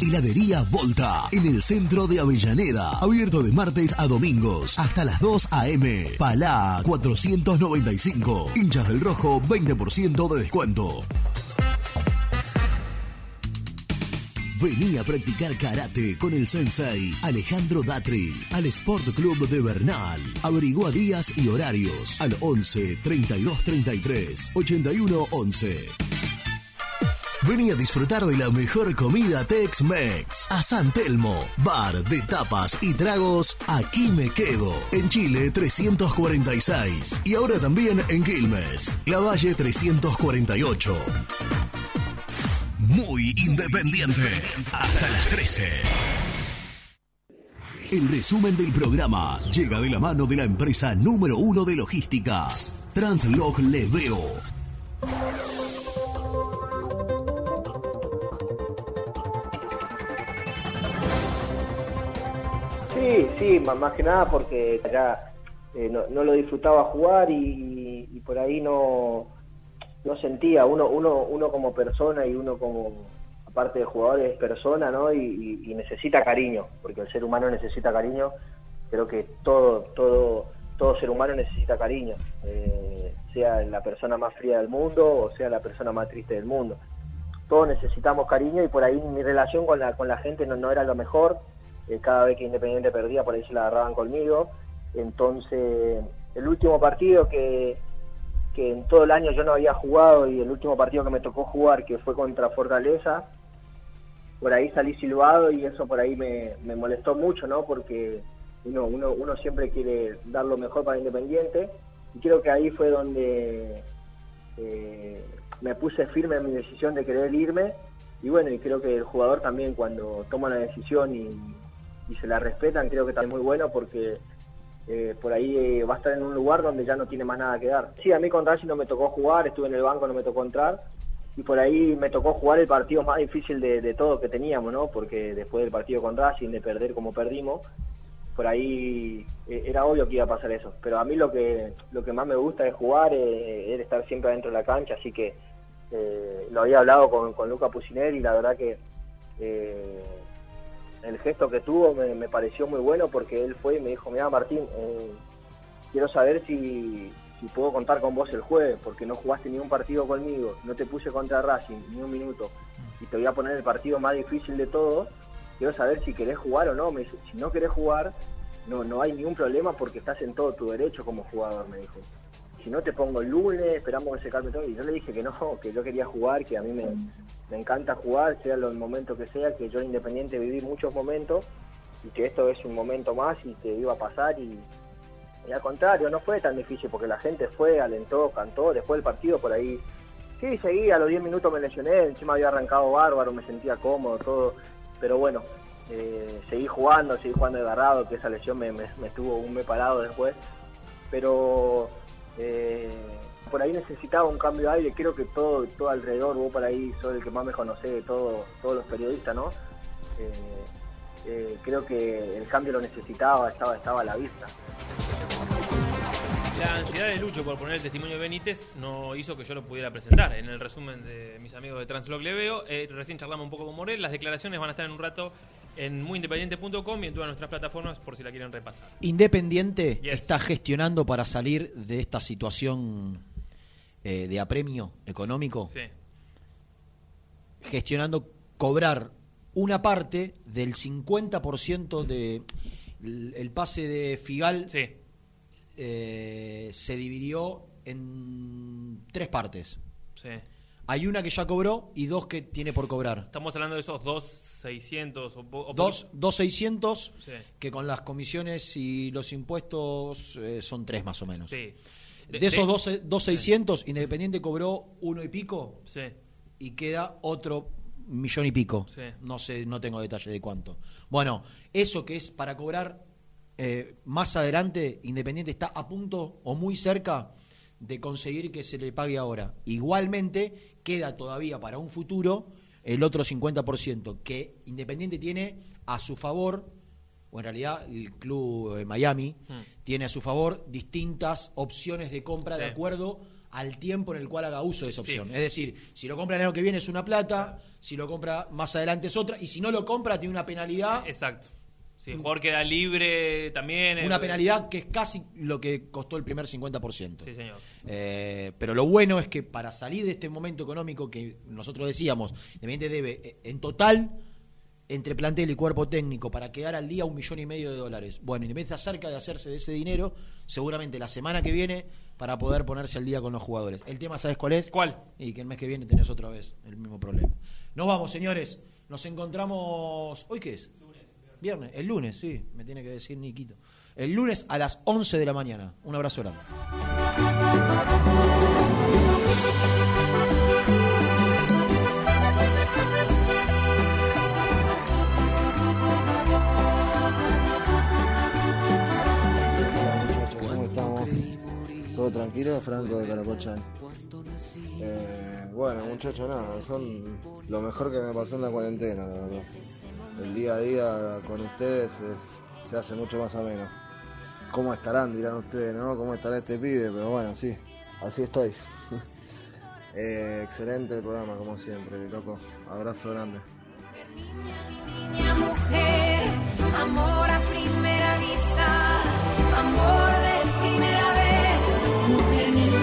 Heladería Volta, en el centro de Avellaneda. Abierto de martes a domingos, hasta las 2 a.m. Palá 495. Hinchas del Rojo, 20% de descuento. Vení a practicar karate con el sensei Alejandro Datri al Sport Club de Bernal. Averigua días y horarios al 11 32 33 81 11. Vení a disfrutar de la mejor comida Tex-Mex a San Telmo, bar de tapas y tragos Aquí me quedo, en Chile 346 y ahora también en Quilmes, La Valle 348. Muy independiente, hasta las 13. El resumen del programa llega de la mano de la empresa número uno de logística, Translog Leveo. Sí, sí, más, que nada porque ya eh, no, no lo disfrutaba jugar y, y por ahí no, no sentía, uno, uno, uno como persona y uno como, aparte de jugador, es persona, ¿no? Y, y- y necesita cariño, porque el ser humano necesita cariño, creo que todo, todo, todo ser humano necesita cariño, eh, sea la persona más fría del mundo o sea la persona más triste del mundo. Todos necesitamos cariño y por ahí mi relación con la, con la gente no, no era lo mejor, eh, cada vez que Independiente perdía por ahí se la agarraban conmigo, entonces el último partido que, que en todo el año yo no había jugado y el último partido que me tocó jugar, que fue contra Fortaleza, por ahí salí silbado y eso por ahí me, molestó mucho, ¿no? Porque uno, uno, uno siempre quiere dar lo mejor para Independiente. Y creo que ahí fue donde eh, me puse firme en mi decisión de querer irme. Y bueno, y creo que el jugador también cuando toma una decisión y, y se la respetan, creo que también es muy bueno porque eh, por ahí eh, va a estar en un lugar donde ya no tiene más nada que dar. Sí, a mí con Racing no me tocó jugar, estuve en el banco, no me tocó entrar, y por ahí me tocó jugar el partido más difícil de, de todo que teníamos, ¿no? Porque después del partido con Racing, de perder como perdimos, por ahí eh, era obvio que iba a pasar eso. Pero a mí lo que lo que más me gusta es jugar, es estar siempre adentro de la cancha, así que lo había hablado con, con Luca Pucineri y la verdad que el gesto que tuvo me, pareció muy bueno porque él fue y me dijo, mira Martín, eh, quiero saber si, si puedo contar con vos el jueves, porque no jugaste ni un partido conmigo, no te puse contra Racing ni un minuto, y te voy a poner el partido más difícil de todos, quiero saber si querés jugar o no. Me dice, si no querés jugar, no, no hay ningún problema porque estás en todo tu derecho como jugador, me dijo. Si no te pongo el lunes, esperamos que se calme todo. Y yo le dije que no, que yo quería jugar, que a mí me, encanta jugar, sea lo el momento que sea, que yo en Independiente viví muchos momentos y que esto es un momento más y que iba a pasar y, y al contrario, no fue tan difícil porque la gente fue, alentó, cantó, después del partido por ahí. Sí, seguí, a los 10 minutos me lesioné, encima había arrancado bárbaro, me sentía cómodo, todo, pero bueno, eh, seguí jugando, seguí jugando agarrado, que esa lesión me, me, me tuvo un mes parado después, pero eh, por ahí necesitaba un cambio de aire, creo que todo, todo alrededor, vos por ahí sos el que más me conocés de todo, todos los periodistas, ¿no? Eh, eh, creo que el cambio lo necesitaba, estaba, estaba a la vista. La ansiedad de Lucho por poner el testimonio de Benítez no hizo que yo lo pudiera presentar. En el resumen de mis amigos de Translog le veo, eh, recién charlamos un poco con Morel, las declaraciones van a estar en un rato en muyindependiente.com y en todas nuestras plataformas por si la quieren repasar. Independiente Yes. está gestionando para salir de esta situación eh, de apremio económico, Sí. gestionando cobrar una parte del 50% de el, el pase de Figal eh, se dividió en tres partes. Sí. Hay una que ya cobró y dos que tiene por cobrar. Estamos hablando de esos 2.600 o, po- o Dos, poquito- dos 600 Sí. que con las comisiones y los impuestos eh, son tres más o menos. Sí. De, De- esos dos, dos 600, Independiente cobró uno y pico Sí. y queda otro millón y pico. Sí. No sé, no tengo detalle de cuánto. Bueno, eso que es para cobrar eh, más adelante, Independiente está a punto o muy cerca de conseguir que se le pague ahora. Igualmente, queda todavía para un futuro el otro 50% que Independiente tiene a su favor, o en realidad el club de Miami tiene a su favor distintas opciones de compra de acuerdo al tiempo en el cual haga uso de esa Sí. opción. Es decir, si lo compra el año que viene es una plata, si lo compra más adelante es otra, y si no lo compra tiene una penalidad. Exacto. Si el jugador queda libre también. Una penalidad que es casi lo que costó el primer 50%. Sí, señor. Eh, pero lo bueno es que para salir de este momento económico que nosotros decíamos, Independiente debe eh, en total, entre plantel y cuerpo técnico, para quedar al día un millón y medio de dólares. Bueno, Independiente está cerca de hacerse de ese dinero, seguramente la semana que viene, para poder ponerse al día con los jugadores. El tema, ¿sabes cuál es? ¿Cuál? Y que el mes que viene tenés otra vez el mismo problema. Nos vamos, señores. Nos encontramos. ¿Hoy qué es? Viernes. El lunes, sí, me tiene que decir Niquito. El lunes a las 11 de la mañana. Un abrazo grande. ¿Todo tranquilo? Franco de Caracocha. Eh, bueno, muchachos, nada, son lo mejor que me pasó en la cuarentena, la verdad. El día a día con ustedes es- se hace mucho más ameno. ¿Cómo estarán? Dirán ustedes, ¿no? ¿Cómo estará este pibe? Pero bueno, sí, así estoy. Eh, excelente el programa, como siempre, loco. Abrazo grande. Amor a primera vista, amor de primera vez. Mujer, niña,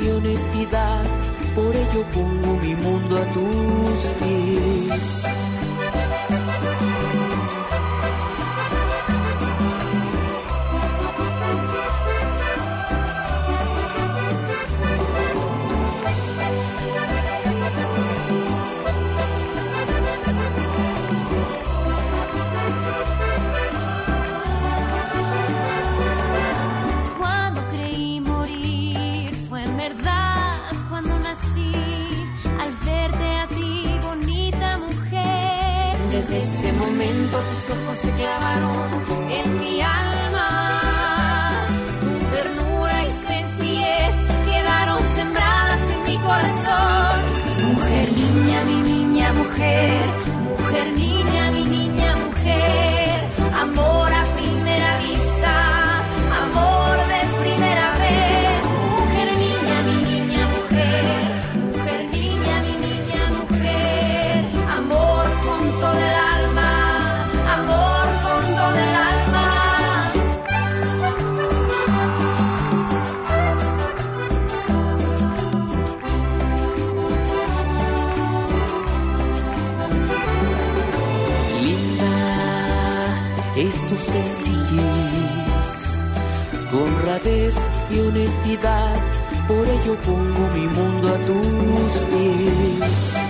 y honestidad, por ello pongo mi mundo a tus pies. tus ojos se clavaron en mi alma. y honestidad, por ello pongo mi mundo a tus pies.